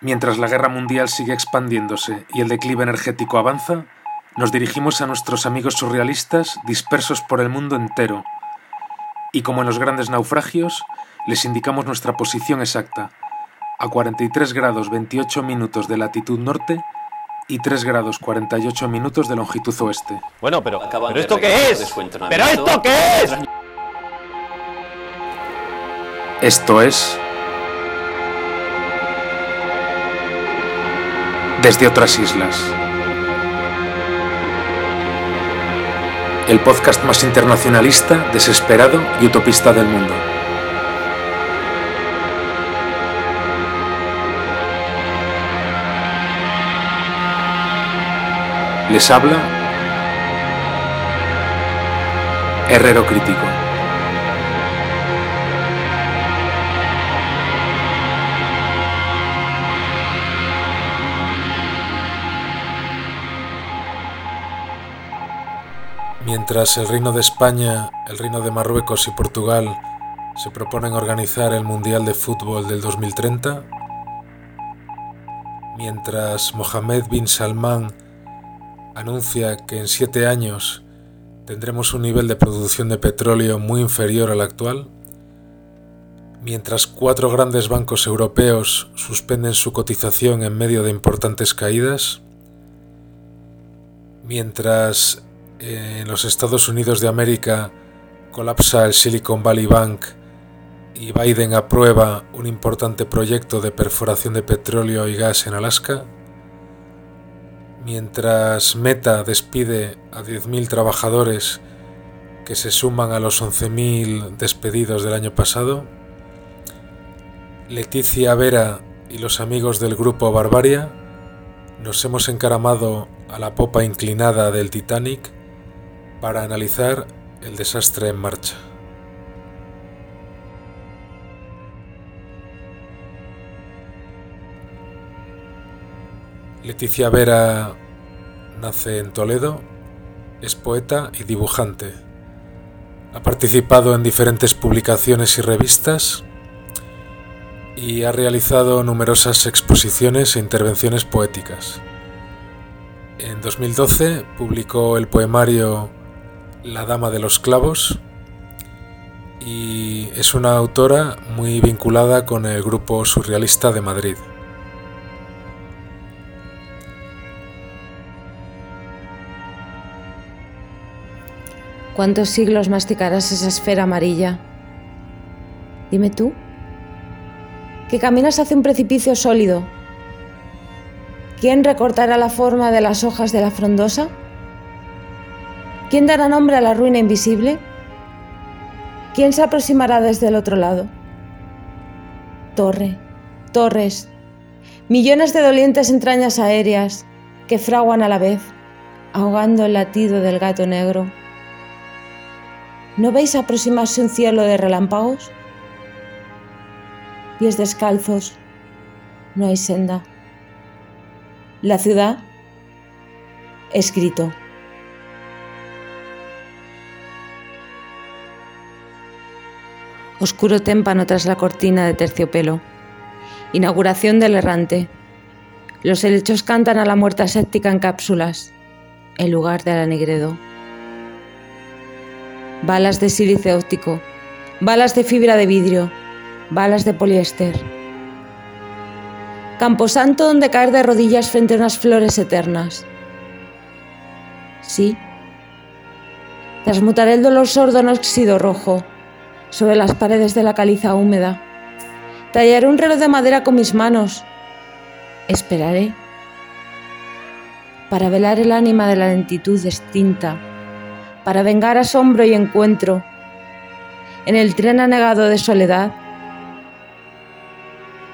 Mientras la guerra mundial sigue expandiéndose y el declive energético avanza, nos dirigimos a nuestros amigos surrealistas dispersos por el mundo entero. Y como en los grandes naufragios, les indicamos nuestra posición exacta, a 43 grados 28 minutos de latitud norte y 3 grados 48 minutos de longitud oeste. Bueno, pero, ¿pero esto qué es? ¿Pero esto qué es? Esto es... Desde otras islas. El podcast más internacionalista, desesperado y utopista del mundo. Les habla Herrero Crítico. Mientras el Reino de España, el Reino de Marruecos y Portugal se proponen organizar el Mundial de Fútbol del 2030, mientras Mohammed bin Salman anuncia que en siete años tendremos un nivel de producción de petróleo muy inferior al actual, mientras cuatro grandes bancos europeos suspenden su cotización en medio de importantes caídas, mientras en los Estados Unidos de América colapsa el Silicon Valley Bank y Biden aprueba un importante proyecto de perforación de petróleo y gas en Alaska, Mientras Meta despide a 10.000 trabajadores que se suman a los 11.000 despedidos del año pasado, Leticia Vera y los amigos del grupo Barbaria nos hemos encaramado a la popa inclinada del Titanic para analizar el desastre en marcha. Leticia Vera nace en Toledo, es poeta y dibujante. Ha participado en diferentes publicaciones y revistas y ha realizado numerosas exposiciones e intervenciones poéticas. En 2012 publicó el poemario La Dama de los Clavos y es una autora muy vinculada con el grupo surrealista de Madrid. ¿Cuántos siglos masticarás esa esfera amarilla? Dime tú, que caminas hacia un precipicio sólido. ¿Quién recortará la forma de las hojas de la frondosa? ¿Quién dará nombre a la ruina invisible? ¿Quién se aproximará desde el otro lado? Torre, torres, millones de dolientes entrañas aéreas que fraguan a la vez, ahogando el latido del gato negro. ¿No veis aproximarse un cielo de relámpagos? Pies descalzos, no hay senda. La ciudad, escrito. Oscuro témpano tras la cortina de terciopelo. Inauguración del errante. Los helechos cantan a la muerta séptica en cápsulas, en lugar de la negredo balas de sílice óptico, balas de fibra de vidrio, balas de poliéster. Camposanto donde caer de rodillas frente a unas flores eternas. Sí. Transmutaré el dolor sordo en óxido rojo sobre las paredes de la caliza húmeda. Tallaré un reloj de madera con mis manos. Esperaré para velar el ánima de la lentitud distinta para vengar asombro y encuentro. En el tren anegado de soledad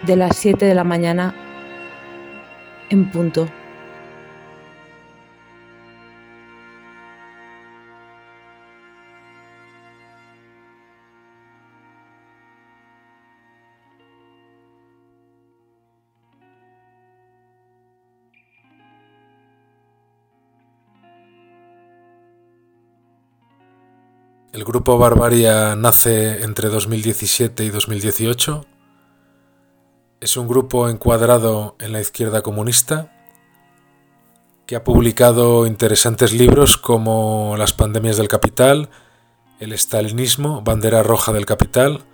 de las 7 de la mañana en punto. El grupo Barbaria nace entre 2017 y 2018. es un grupo encuadrado en la izquierda comunista que ha publicado interesantes libros como Las pandemias del capital, El estalinismo, bandera roja del capital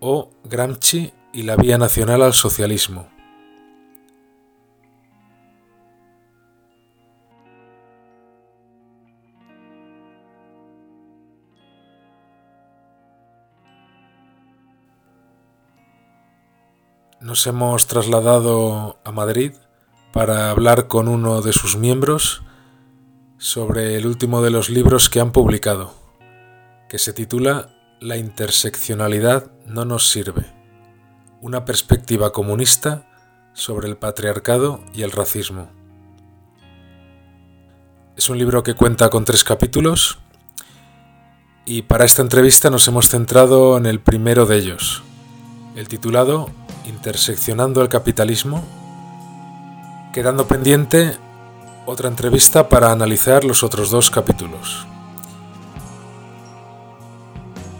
o Gramsci y la vía nacional al socialismo. Nos hemos trasladado a Madrid para hablar con uno de sus miembros sobre el último de los libros que han publicado, que se titula La interseccionalidad no nos sirve, una perspectiva comunista sobre el patriarcado y el racismo. Es un libro que cuenta con tres capítulos y para esta entrevista nos hemos centrado en el primero de ellos, el titulado Interseccionando el capitalismo, quedando pendiente otra entrevista para analizar los otros dos capítulos.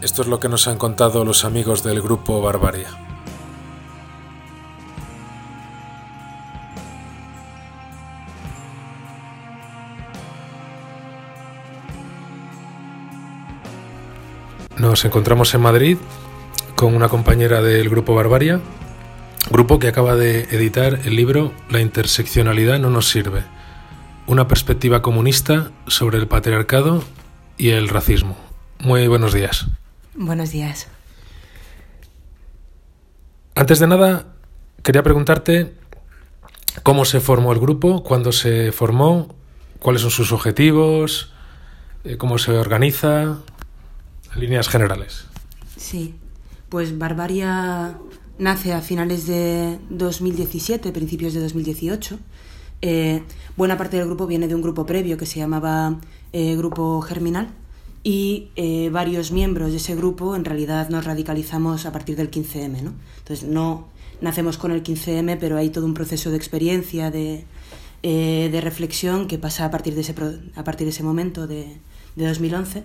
Esto es lo que nos han contado los amigos del grupo Barbaria. Nos encontramos en Madrid con una compañera del grupo Barbaria, grupo que acaba de editar el libro La interseccionalidad no nos sirve, una perspectiva comunista sobre el patriarcado y el racismo. Muy buenos días. Buenos días. Antes de nada, quería preguntarte cómo se formó el grupo, cuándo se formó, cuáles son sus objetivos, eh, cómo se organiza, en líneas generales. Sí, pues Barbaria nace a finales de 2017, principios de 2018. Eh, buena parte del grupo viene de un grupo previo que se llamaba eh, Grupo Germinal y eh, varios miembros de ese grupo en realidad nos radicalizamos a partir del 15M. ¿no? Entonces no nacemos con el 15M, pero hay todo un proceso de experiencia, de, de reflexión que pasa a partir de ese, a partir de ese momento de, de 2011.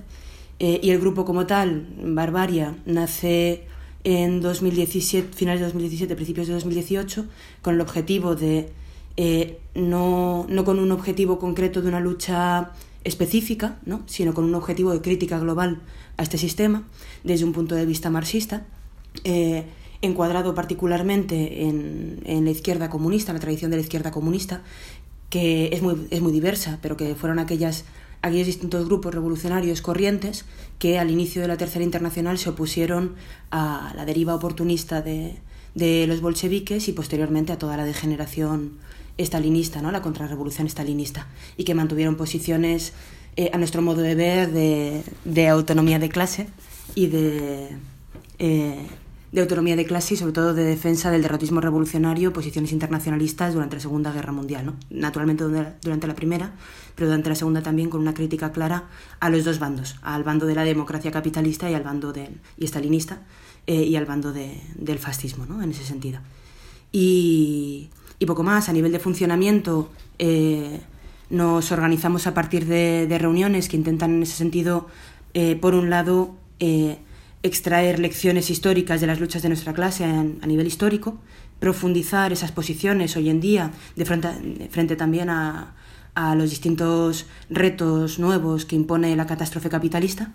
y el grupo como tal, Barbaria, nace en 2017, finales de 2017, principios de 2018, con el objetivo de, eh, no, no, con un objetivo concreto de una lucha específica, ¿no? sino con un objetivo de crítica global a este sistema desde un punto de vista marxista, eh, encuadrado particularmente en, en, la izquierda comunista, la tradición de la izquierda comunista, que es muy, es muy diversa, pero que fueron aquellas aquellos distintos grupos revolucionarios corrientes que al inicio de la Tercera Internacional se opusieron a la deriva oportunista de, de los bolcheviques y posteriormente a toda la degeneración estalinista, ¿no? la contrarrevolución estalinista, y que mantuvieron posiciones, eh, a nuestro modo de ver, de, de autonomía de clase y de, eh, de autonomía de clase y sobre todo de defensa del derrotismo revolucionario, posiciones internacionalistas durante la Segunda Guerra Mundial, ¿no? naturalmente durante la Primera, pero durante la Segunda también con una crítica clara a los dos bandos, al bando de la democracia capitalista y al bando del, y estalinista eh, y al bando de, del fascismo, ¿no? en ese sentido. Y, y, poco más, a nivel de funcionamiento, eh, nos organizamos a partir de, reuniones que intentan en ese sentido, eh, por un lado, extraer lecciones históricas de las luchas de nuestra clase a nivel histórico, profundizar esas posiciones hoy en día de frente, frente también a, a, los distintos retos nuevos que impone la catástrofe capitalista.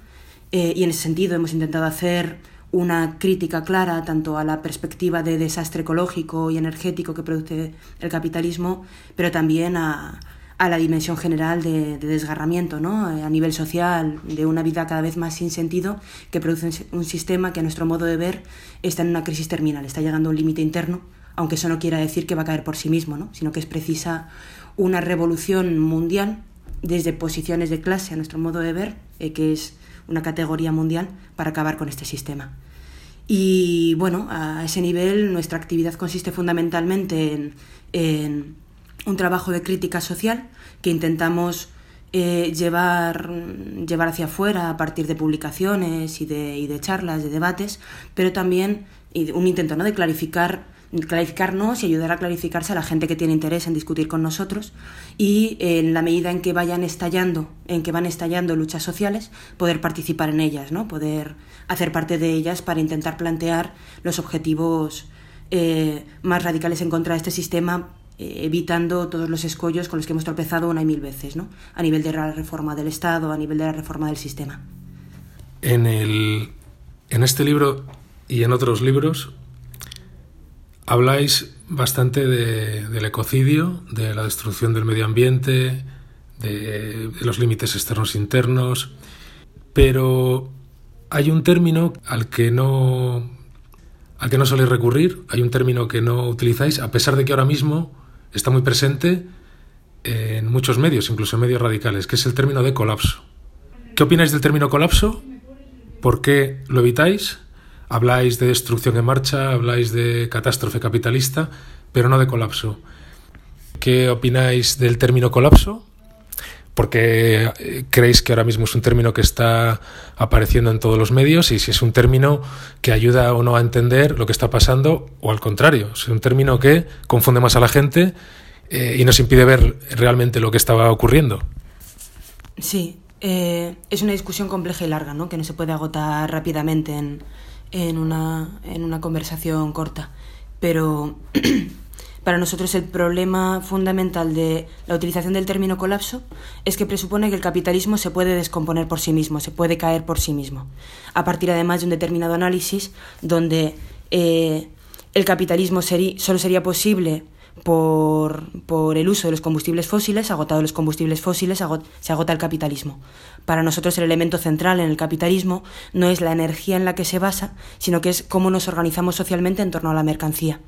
Eh, y en ese sentido hemos intentado hacer una crítica clara tanto a la perspectiva de desastre ecológico y energético que produce el capitalismo, pero también a, a la dimensión general de, de, desgarramiento, ¿no? a nivel social, de una vida cada vez más sin sentido, que produce un sistema que a nuestro modo de ver está en una crisis terminal, está llegando a un límite interno, aunque eso no quiera decir que va a caer por sí mismo, ¿no? sino que es precisa una revolución mundial desde posiciones de clase a nuestro modo de ver, eh, que es una categoría mundial, para acabar con este sistema. Y bueno, a ese nivel nuestra actividad consiste fundamentalmente en, en un trabajo de crítica social que intentamos eh, llevar, llevar hacia afuera a partir de publicaciones y de, y de charlas, de debates, pero también un intento ¿no? de clarificar clarificarnos y ayudar a clarificarse a la gente que tiene interés en discutir con nosotros y en la medida en que vayan estallando, en que van estallando luchas sociales, poder participar en ellas, ¿no? poder hacer parte de ellas para intentar plantear los objetivos eh, más radicales en contra de este sistema, evitando todos los escollos con los que hemos tropezado una y mil veces, ¿no? a nivel de la reforma del Estado, a nivel de la reforma del sistema. En, el, en este libro y en otros libros habláis bastante del ecocidio, de la destrucción del medio ambiente, de, de los límites externos e internos, pero hay un término al que no al que no soléis recurrir, hay un término que no utilizáis, a pesar de que ahora mismo está muy presente en muchos medios, incluso en medios radicales, que es el término de colapso. ¿Qué opináis del término colapso? ¿Por qué lo evitáis? Habláis de destrucción en marcha, habláis de catástrofe capitalista, pero no de colapso. ¿Qué opináis del término colapso? Porque eh, creéis que ahora mismo es un término que está apareciendo en todos los medios y si es un término que ayuda o no a entender lo que está pasando o al contrario, es un término que confunde más a la gente eh, y nos impide ver realmente lo que estaba ocurriendo. Sí, eh, es una discusión compleja y larga, ¿no? que no se puede agotar rápidamente en, en, una, en una conversación corta, pero Para nosotros el problema fundamental de la utilización del término colapso es que presupone que el capitalismo se puede descomponer por sí mismo, se puede caer por sí mismo, a partir además de un determinado análisis donde eh, el capitalismo solo sería posible por, por, el uso de los combustibles fósiles, agotados los combustibles fósiles, se agota el capitalismo. Para nosotros el elemento central en el capitalismo no es la energía en la que se basa, sino que es cómo nos organizamos socialmente en torno a la mercancía.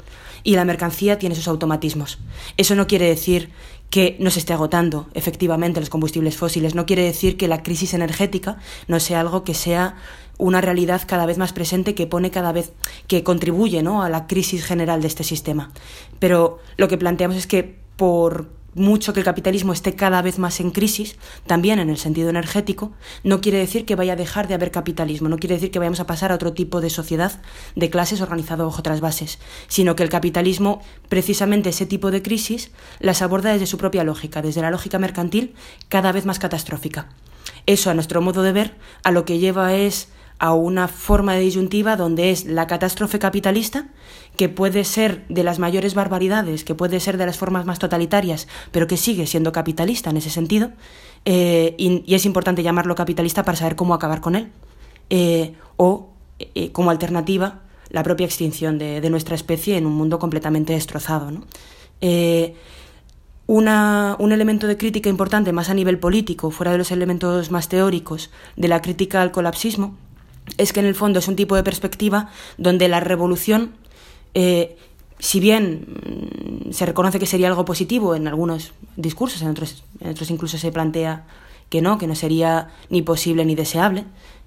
Y la mercancía tiene sus automatismos. Eso no quiere decir que no se esté agotando efectivamente los combustibles fósiles, no quiere decir que la crisis energética no sea algo que sea una realidad cada vez más presente que pone cada vez que contribuye ¿no? a la crisis general de este sistema. Pero lo que planteamos es que por mucho que el capitalismo esté cada vez más en crisis, también en el sentido energético, no quiere decir que vaya a dejar de haber capitalismo, no quiere decir que vayamos a pasar a otro tipo de sociedad de clases organizado bajo otras bases, sino que el capitalismo, precisamente ese tipo de crisis, las aborda desde su propia lógica, desde la lógica mercantil cada vez más catastrófica. Eso, a nuestro modo de ver, a lo que lleva es a una forma de disyuntiva donde es la catástrofe capitalista, que puede ser de las mayores barbaridades, que puede ser de las formas más totalitarias, pero que sigue siendo capitalista en ese sentido, eh, y, es importante llamarlo capitalista para saber cómo acabar con él, eh, o eh, como alternativa la propia extinción de, nuestra especie en un mundo completamente destrozado. un elemento de crítica importante, más a nivel político, fuera de los elementos más teóricos, de la crítica al colapsismo, es que en el fondo es un tipo de perspectiva donde la revolución, eh, si bien mm, se reconoce que sería algo positivo en algunos discursos, en otros, en otros incluso se plantea que no, que no sería ni posible ni deseable,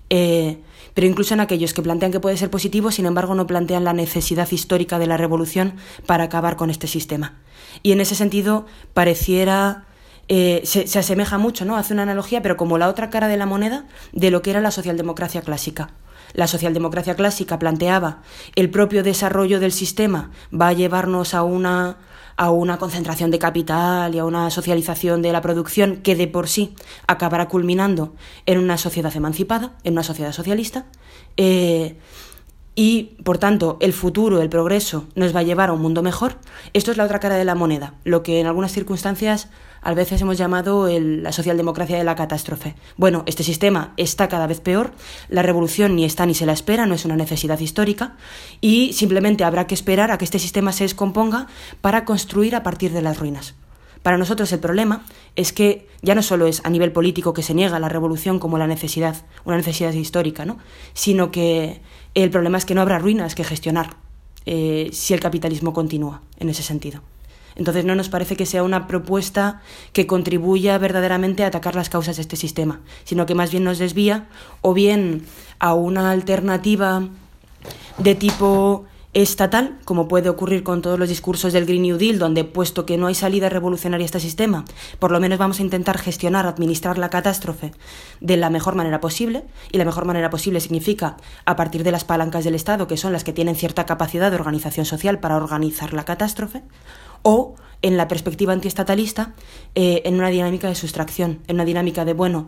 eh, pero incluso en aquellos que plantean que puede ser positivo, sin embargo, no plantean la necesidad histórica de la revolución para acabar con este sistema. Y en ese sentido, pareciera eh, se, asemeja mucho, ¿no? Hace una analogía, pero como la otra cara de la moneda de lo que era la socialdemocracia clásica. La socialdemocracia clásica planteaba el propio desarrollo del sistema va a llevarnos a una a una concentración de capital y a una socialización de la producción que de por sí acabará culminando en una sociedad emancipada, en una sociedad socialista. Eh, y, por tanto, el futuro, el progreso, nos va a llevar a un mundo mejor. Esto es la otra cara de la moneda, lo que en algunas circunstancias a veces hemos llamado la socialdemocracia de la catástrofe. Bueno, este sistema está cada vez peor, la revolución ni está ni se la espera, no es una necesidad histórica, y simplemente habrá que esperar a que este sistema se descomponga para construir a partir de las ruinas. Para nosotros el problema es que ya no solo es a nivel político que se niega la revolución como la necesidad, una necesidad histórica, ¿no? sino que el problema es que no habrá ruinas que gestionar eh, si el capitalismo continúa en ese sentido. Entonces no nos parece que sea una propuesta que contribuya verdaderamente a atacar las causas de este sistema, sino que más bien nos desvía o bien a una alternativa de tipo estatal, como puede ocurrir con todos los discursos del Green New Deal, donde puesto que no hay salida revolucionaria a este sistema, por lo menos vamos a intentar gestionar, administrar la catástrofe de la mejor manera posible, y la mejor manera posible significa a partir de las palancas del Estado, que son las que tienen cierta capacidad de organización social para organizar la catástrofe, o en la perspectiva antiestatalista, eh, en una dinámica de sustracción, en una dinámica de, bueno,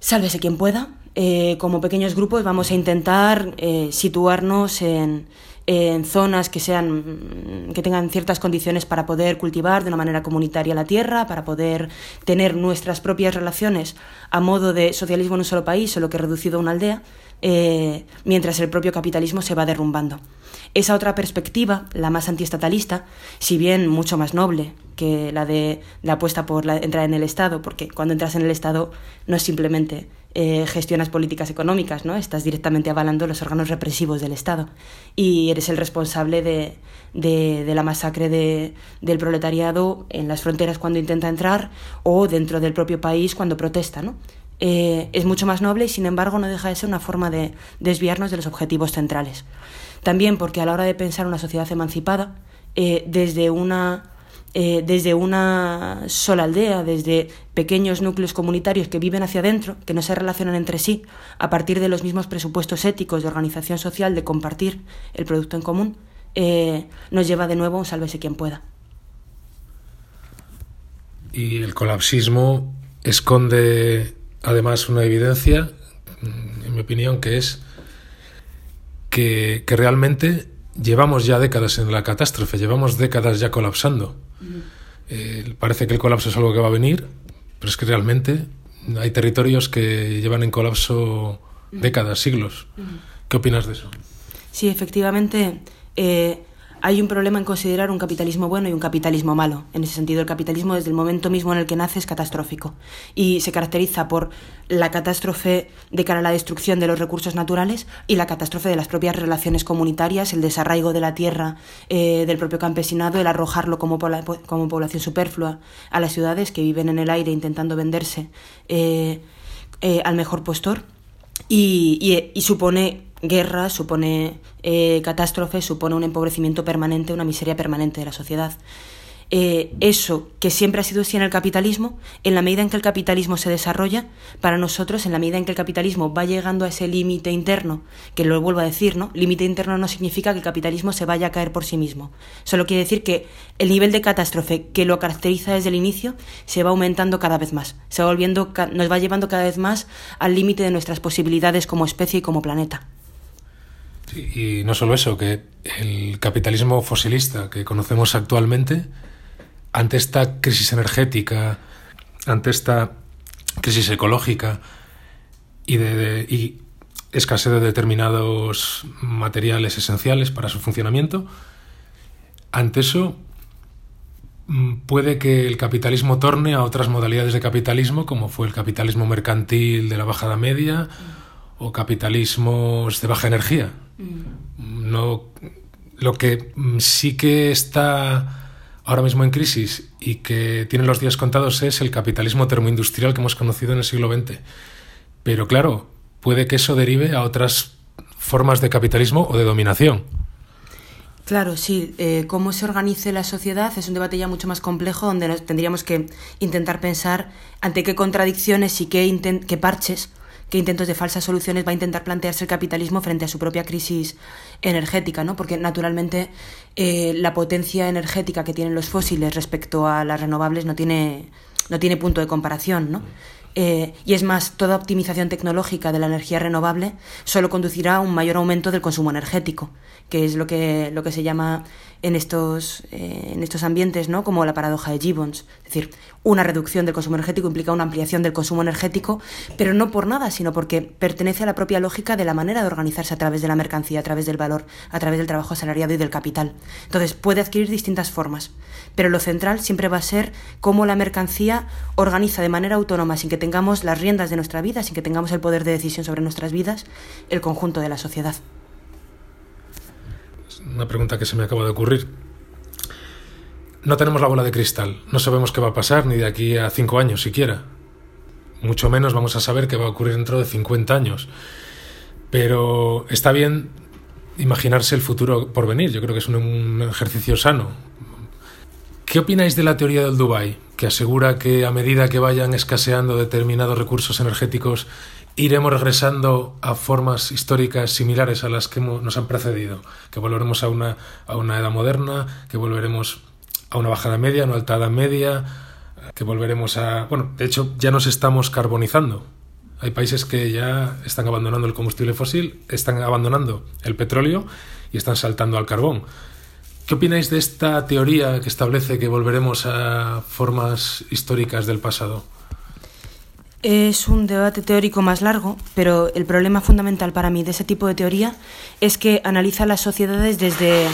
sálvese quien pueda, eh, como pequeños grupos vamos a intentar eh, situarnos en, en zonas que sean que tengan ciertas condiciones para poder cultivar de una manera comunitaria la tierra, para poder tener nuestras propias relaciones a modo de socialismo en un solo país, solo que reducido a una aldea, eh, mientras el propio capitalismo se va derrumbando. Esa otra perspectiva, la más antiestatalista, si bien mucho más noble que la de la apuesta por la, entrar en el Estado, porque cuando entras en el Estado no es simplemente eh, gestionas políticas económicas, ¿no? Estás directamente avalando los órganos represivos del Estado y eres el responsable de, de, la masacre de, del proletariado en las fronteras cuando intenta entrar o dentro del propio país cuando protesta, ¿no? Eh, es mucho más noble y sin embargo no deja de ser una forma de desviarnos de los objetivos centrales. También porque a la hora de pensar una sociedad emancipada, eh, desde una eh, desde una sola aldea, desde pequeños núcleos comunitarios que viven hacia adentro, que no se relacionan entre sí, a partir de los mismos presupuestos éticos de organización social, de compartir el producto en común, eh, nos lleva de nuevo a un sálvese quien pueda. Y el colapsismo esconde además una evidencia, en mi opinión, que es que, que realmente llevamos ya décadas en la catástrofe, llevamos décadas ya colapsando. Eh, parece que el colapso es algo que va a venir, pero es que realmente hay territorios que llevan en colapso décadas, siglos. ¿Qué opinas de eso? Sí, efectivamente. Eh, hay un problema en considerar un capitalismo bueno y un capitalismo malo. En ese sentido, el capitalismo desde el momento mismo en el que nace es catastrófico y se caracteriza por la catástrofe de cara a la destrucción de los recursos naturales y la catástrofe de las propias relaciones comunitarias, el desarraigo de la tierra eh, del propio campesinado, el arrojarlo como, como, población superflua a las ciudades que viven en el aire intentando venderse eh, eh, al mejor postor y, y supone guerra, supone eh, catástrofe, supone un empobrecimiento permanente, una miseria permanente de la sociedad. Eh, eso que siempre ha sido así en el capitalismo, en la medida en que el capitalismo se desarrolla, para nosotros, en la medida en que el capitalismo va llegando a ese límite interno, que lo vuelvo a decir, ¿no? Límite interno no significa que el capitalismo se vaya a caer por sí mismo. Solo quiere decir que el nivel de catástrofe que lo caracteriza desde el inicio se va aumentando cada vez más, se va volviendo, nos va llevando cada vez más al límite de nuestras posibilidades como especie y como planeta y no solo eso, que el capitalismo fosilista que conocemos actualmente, ante esta crisis energética, ante esta crisis ecológica y, de, escasez de determinados materiales esenciales para su funcionamiento, ante eso mm, puede que el capitalismo torne a otras modalidades de capitalismo, como fue el capitalismo mercantil de la bajada media o capitalismos de baja energía. No, lo que sí que está ahora mismo en crisis y que tiene los días contados es el capitalismo termoindustrial que hemos conocido en el siglo XX. Pero claro, puede que eso derive a otras formas de capitalismo o de dominación. Claro, sí. Eh, cómo se organice la sociedad es un debate ya mucho más complejo donde tendríamos que intentar pensar ante qué contradicciones y qué parches qué intentos de falsas soluciones va a intentar plantearse el capitalismo frente a su propia crisis energética, ¿no? Porque naturalmente eh, la potencia energética que tienen los fósiles respecto a las renovables no tiene, no tiene punto de comparación, ¿no? Eh, y es más, toda optimización tecnológica de la energía renovable solo conducirá a un mayor aumento del consumo energético, que es lo que, lo que se llama en estos, eh, en estos ambientes ¿no? como la paradoja de Gibbons. Es decir, una reducción del consumo energético implica una ampliación del consumo energético, pero no por nada, sino porque pertenece a la propia lógica de la manera de organizarse a través de la mercancía, a través del valor, a través del trabajo asalariado y del capital. Entonces, puede adquirir distintas formas, pero lo central siempre va a ser cómo la mercancía organiza de manera autónoma, sin que tengamos las riendas de nuestra vida, sin que tengamos el poder de decisión sobre nuestras vidas, el conjunto de la sociedad. Una pregunta que se me acaba de ocurrir. No tenemos la bola de cristal, no sabemos qué va a pasar ni de aquí a cinco años siquiera. Mucho menos vamos a saber qué va a ocurrir dentro de 50 años. Pero está bien imaginarse el futuro por venir. Yo creo que es un, ejercicio sano. ¿Qué opináis de la teoría del Dubai? que asegura que a medida que vayan escaseando determinados recursos energéticos, iremos regresando a formas históricas similares a las que nos han precedido, que volveremos a una, a una edad moderna, que volveremos a una bajada media, una alta edad media, que volveremos a... Bueno, de hecho ya nos estamos carbonizando. Hay países que ya están abandonando el combustible fósil, están abandonando el petróleo y están saltando al carbón. ¿Qué opináis de esta teoría que establece que volveremos a formas históricas del pasado? Es un debate teórico más largo, pero el problema fundamental para mí de ese tipo de teoría es que analiza las sociedades desde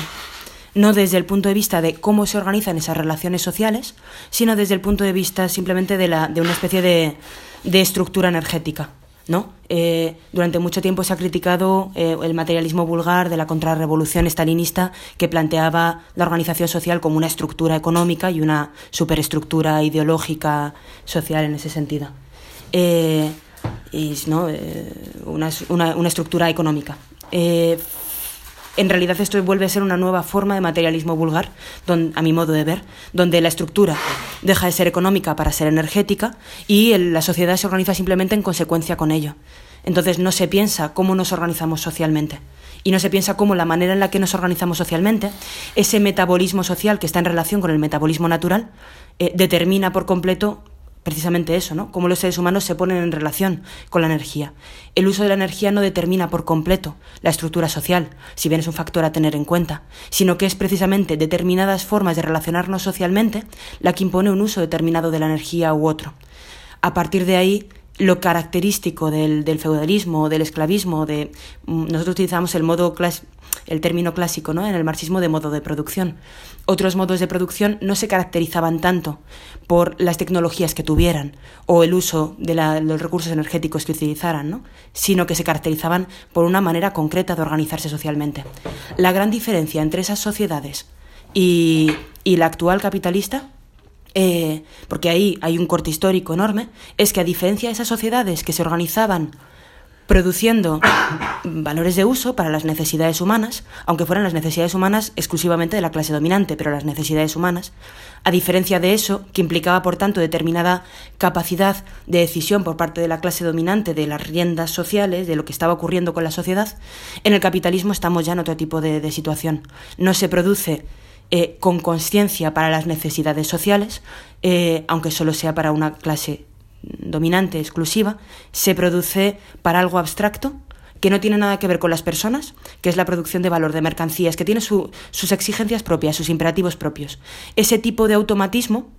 no desde el punto de vista de cómo se organizan esas relaciones sociales, sino desde el punto de vista simplemente de, una especie de estructura energética. ¿No? Eh, durante mucho tiempo se ha criticado eh, el materialismo vulgar de la contrarrevolución estalinista que planteaba la organización social como una estructura económica y una superestructura ideológica social en ese sentido. Eh, y, ¿no? Una, una, una, estructura económica en realidad esto vuelve a ser una nueva forma de materialismo vulgar, a mi modo de ver, donde la estructura deja de ser económica para ser energética y la sociedad se organiza simplemente en consecuencia con ello. Entonces no se piensa cómo nos organizamos socialmente y no se piensa cómo la manera en la que nos organizamos socialmente, ese metabolismo social que está en relación con el metabolismo natural, eh, determina por completo precisamente eso, ¿no? Cómo los seres humanos se ponen en relación con la energía. El uso de la energía no determina por completo la estructura social, si bien es un factor a tener en cuenta, sino que es precisamente determinadas formas de relacionarnos socialmente la que impone un uso determinado de la energía u otro. A partir de ahí, lo característico del, feudalismo, del esclavismo, de mm, nosotros utilizamos el modo el término clásico, ¿no? En el marxismo de modo de producción. Otros modos de producción no se caracterizaban tanto por las tecnologías que tuvieran o el uso de los recursos energéticos que utilizaran, ¿no? sino que se caracterizaban por una manera concreta de organizarse socialmente. La gran diferencia entre esas sociedades y, y la actual capitalista eh, porque ahí hay un corte histórico enorme, es que a diferencia de esas sociedades que se organizaban produciendo valores de uso para las necesidades humanas, aunque fueran las necesidades humanas exclusivamente de la clase dominante, pero las necesidades humanas, a diferencia de eso, que implicaba por tanto determinada capacidad de decisión por parte de la clase dominante de las riendas sociales, de lo que estaba ocurriendo con la sociedad, en el capitalismo estamos ya en otro tipo de, de situación. No se produce eh, con conciencia para las necesidades sociales, eh, aunque solo sea para una clase dominante exclusiva, se produce para algo abstracto que no tiene nada que ver con las personas, que es la producción de valor de mercancías, que tiene sus exigencias propias, sus imperativos propios. Ese tipo de automatismo,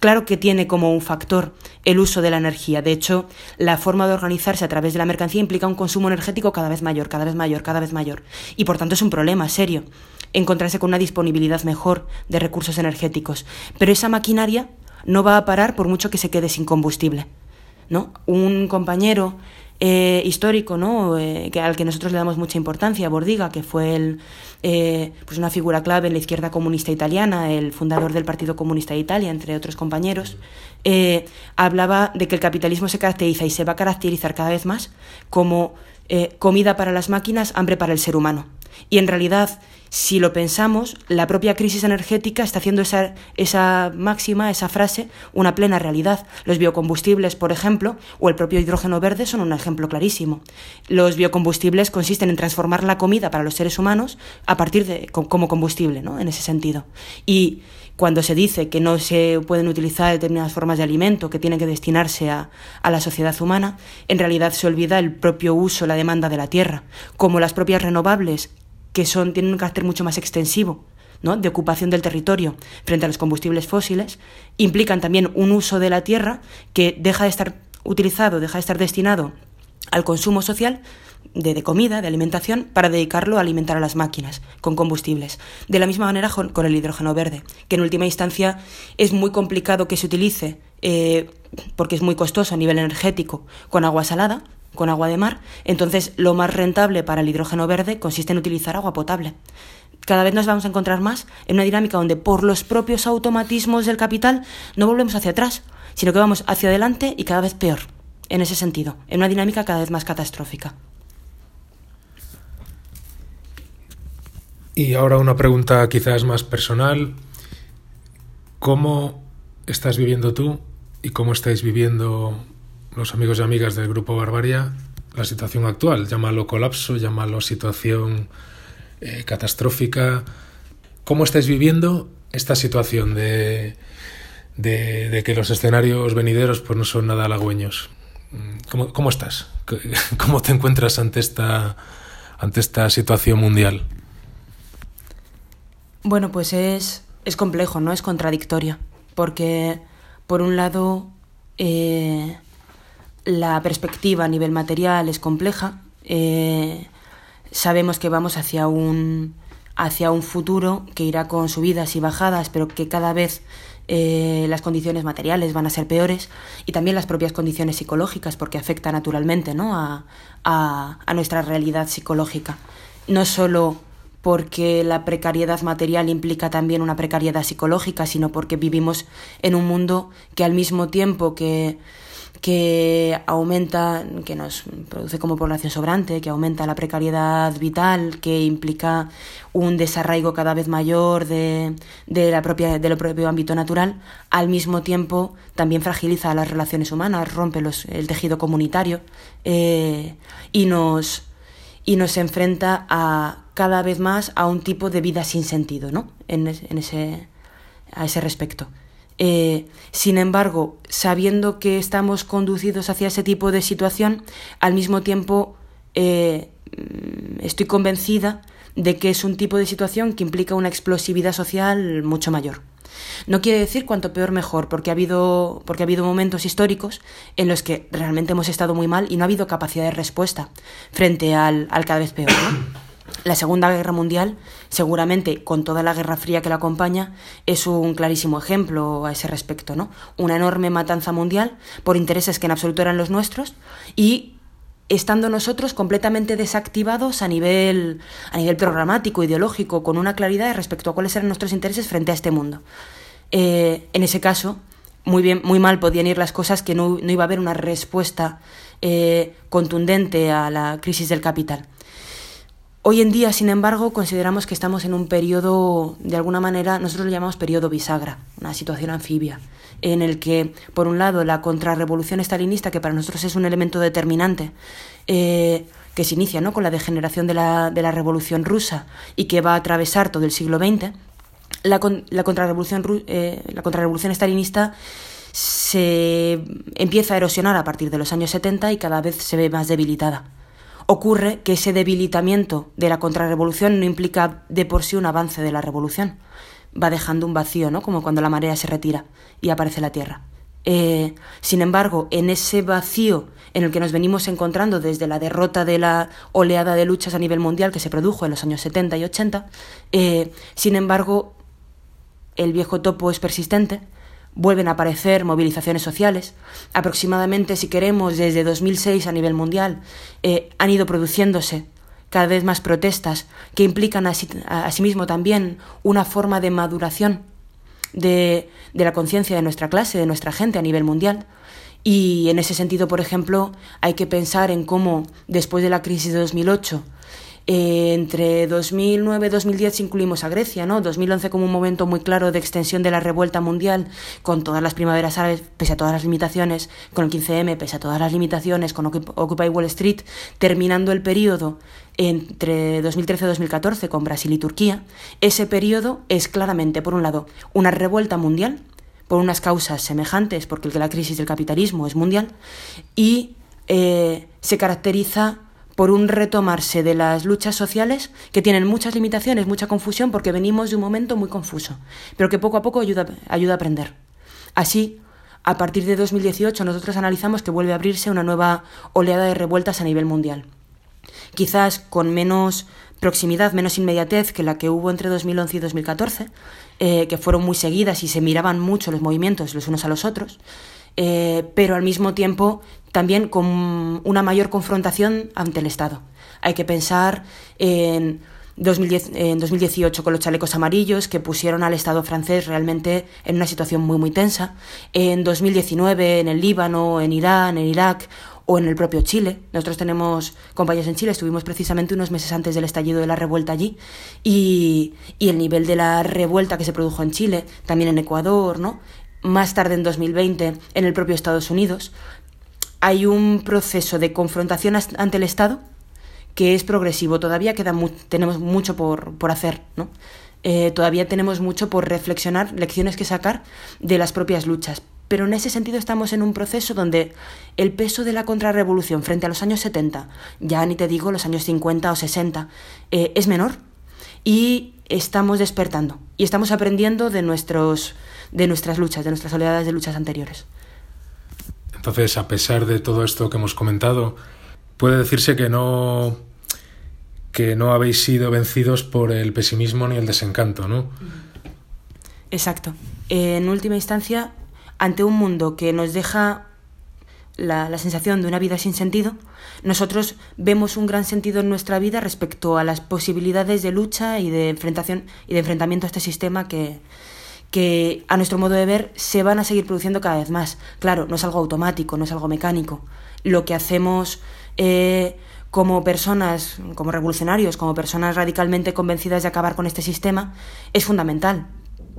claro que tiene como un factor el uso de la energía. De hecho, la forma de organizarse a través de la mercancía implica un consumo energético cada vez mayor, cada vez mayor, cada vez mayor. Y por tanto es un problema serio encontrarse con una disponibilidad mejor de recursos energéticos. Pero esa maquinaria no va a parar por mucho que se quede sin combustible. ¿no? Un compañero eh, histórico, ¿no? Eh, al que nosotros le damos mucha importancia, Bordiga, que fue el, eh, pues una figura clave en la izquierda comunista italiana, el fundador del Partido Comunista de Italia, entre otros compañeros, hablaba de que el capitalismo se caracteriza y se va a caracterizar cada vez más como comida para las máquinas, hambre para el ser humano. Y en realidad si lo pensamos, la propia crisis energética está haciendo esa, esa máxima, esa frase, una plena realidad. Los biocombustibles, por ejemplo, o el propio hidrógeno verde son un ejemplo clarísimo. Los biocombustibles consisten en transformar la comida para los seres humanos a partir de como combustible, ¿no? En ese sentido. Y cuando se dice que no se pueden utilizar determinadas formas de alimento que tienen que destinarse a, a, la sociedad humana, en realidad se olvida el propio uso, la demanda de la tierra, como las propias renovables que son, tienen un carácter mucho más extensivo, ¿no? de ocupación del territorio frente a los combustibles fósiles, implican también un uso de la tierra que deja de estar utilizado, deja de estar destinado al consumo social de, de, comida, de alimentación, para dedicarlo a alimentar a las máquinas con combustibles. De la misma manera con el hidrógeno verde, que en última instancia es muy complicado que se utilice eh, porque es muy costoso a nivel energético con agua salada, con agua de mar, entonces lo más rentable para el hidrógeno verde consiste en utilizar agua potable. Cada vez nos vamos a encontrar más en una dinámica donde por los propios automatismos del capital no volvemos hacia atrás, sino que vamos hacia adelante y cada vez peor, en ese sentido, en una dinámica cada vez más catastrófica. Y ahora una pregunta quizás más personal. ¿Cómo estás viviendo tú y cómo estáis viviendo los amigos y amigas del grupo Barbaria la situación actual. Llámalo colapso, llámalo situación eh, catastrófica. ¿Cómo estáis viviendo esta situación de, de, que los escenarios venideros pues, no son nada halagüeños? ¿Cómo, ¿Cómo, estás? ¿Cómo te encuentras ante esta, ante esta situación mundial? Bueno, pues es, es complejo, ¿no? Es contradictorio. Porque, por un lado, eh, la perspectiva a nivel material es compleja. Eh, sabemos que vamos hacia un, hacia un futuro que irá con subidas y bajadas, pero que cada vez eh, las condiciones materiales van a ser peores y también las propias condiciones psicológicas, porque afecta naturalmente ¿no? a, a, nuestra realidad psicológica. No solo porque la precariedad material implica también una precariedad psicológica, sino porque vivimos en un mundo que al mismo tiempo que que aumenta, que nos produce como población sobrante, que aumenta la precariedad vital, que implica un desarraigo cada vez mayor de, de la propia, del propio ámbito natural, al mismo tiempo también fragiliza las relaciones humanas, rompe los, el tejido comunitario eh, y, nos, y nos enfrenta a cada vez más a un tipo de vida sin sentido, ¿no? En, en ese, a ese respecto. Eh, sin embargo, sabiendo que estamos conducidos hacia ese tipo de situación, al mismo tiempo eh, estoy convencida de que es un tipo de situación que implica una explosividad social mucho mayor. No quiere decir cuanto peor mejor, porque ha habido, porque ha habido momentos históricos en los que realmente hemos estado muy mal y no ha habido capacidad de respuesta frente al, al cada vez peor. La Segunda Guerra Mundial, seguramente con toda la Guerra Fría que la acompaña, es un clarísimo ejemplo a ese respecto, ¿no? Una enorme matanza mundial por intereses que en absoluto eran los nuestros y estando nosotros completamente desactivados a nivel, a nivel programático, ideológico, con una claridad respecto a cuáles eran nuestros intereses frente a este mundo. Eh, en ese caso, muy, bien, muy mal podían ir las cosas que no, iba a haber una respuesta eh, contundente a la crisis del capital. Hoy en día, sin embargo, consideramos que estamos en un periodo, de alguna manera, nosotros lo llamamos periodo bisagra, una situación anfibia, en el que, por un lado, la contrarrevolución estalinista, que para nosotros es un elemento determinante, eh, que se inicia ¿no? con la degeneración de la, de la revolución rusa y que va a atravesar todo el siglo XX, la, la, contrarrevolución, eh, la contrarrevolución estalinista se empieza a erosionar a partir de los años 70 y cada vez se ve más debilitada ocurre que ese debilitamiento de la contrarrevolución no implica de por sí un avance de la revolución. Va dejando un vacío, ¿no? Como cuando la marea se retira y aparece la tierra. Eh, sin embargo, en ese vacío en el que nos venimos encontrando desde la derrota de la oleada de luchas a nivel mundial que se produjo en los años 70 y 80, eh, sin embargo, el viejo topo es persistente vuelven a aparecer movilizaciones sociales. Aproximadamente, si queremos, desde 2006 a nivel mundial, eh, han ido produciéndose cada vez más protestas que implican asimismo también una forma de maduración de, de la conciencia de nuestra clase, de nuestra gente a nivel mundial. Y en ese sentido, por ejemplo, hay que pensar en cómo después de la crisis de 2008 eh, entre 2009 y 2010 incluimos a Grecia, ¿no? 2011 como un momento muy claro de extensión de la revuelta mundial, con todas las primaveras árabes, pese a todas las limitaciones, con el 15M, pese a todas las limitaciones, con Occupy Wall Street, terminando el periodo entre 2013 y 2014 con Brasil y Turquía. Ese periodo es claramente, por un lado, una revuelta mundial, por unas causas semejantes, porque la crisis del capitalismo es mundial, y eh, se caracteriza por un retomarse de las luchas sociales que tienen muchas limitaciones, mucha confusión, porque venimos de un momento muy confuso, pero que poco a poco ayuda, ayuda a aprender. Así, a partir de 2018 nosotros analizamos que vuelve a abrirse una nueva oleada de revueltas a nivel mundial. Quizás con menos proximidad, menos inmediatez que la que hubo entre 2011 y 2014, eh, que fueron muy seguidas y se miraban mucho los movimientos los unos a los otros, eh, pero al mismo tiempo también con una mayor confrontación ante el Estado. Hay que pensar en, 2010, en 2018 con los chalecos amarillos que pusieron al Estado francés realmente en una situación muy muy tensa, en 2019 en el Líbano, en Irán, en Irak o en el propio Chile. Nosotros tenemos compañeros en Chile, estuvimos precisamente unos meses antes del estallido de la revuelta allí y el nivel de la revuelta que se produjo en Chile, también en Ecuador, ¿no? Más tarde en 2020 en el propio Estados Unidos, hay un proceso de confrontación ante el Estado que es progresivo. Todavía queda tenemos mucho por, por hacer, ¿no? Eh, todavía tenemos mucho por reflexionar, lecciones que sacar de las propias luchas. pero en ese sentido estamos en un proceso donde el peso de la contrarrevolución frente a los años 70, ya ni te digo los años 50 o 60, eh, es menor y estamos despertando y estamos aprendiendo de, nuestros, de nuestras luchas, de nuestras oleadas de luchas anteriores. Entonces, a pesar de todo esto que hemos comentado, puede decirse que no que no habéis sido vencidos por el pesimismo ni el desencanto, ¿no? Exacto. En última instancia, ante un mundo que nos deja la, sensación de una vida sin sentido, nosotros vemos un gran sentido en nuestra vida respecto a las posibilidades de lucha y de enfrentación y de enfrentamiento a este sistema que, que a nuestro modo de ver se van a seguir produciendo cada vez más. Claro, no es algo automático, no es algo mecánico. Lo que hacemos eh, como personas, como revolucionarios, como personas radicalmente convencidas de acabar con este sistema, es fundamental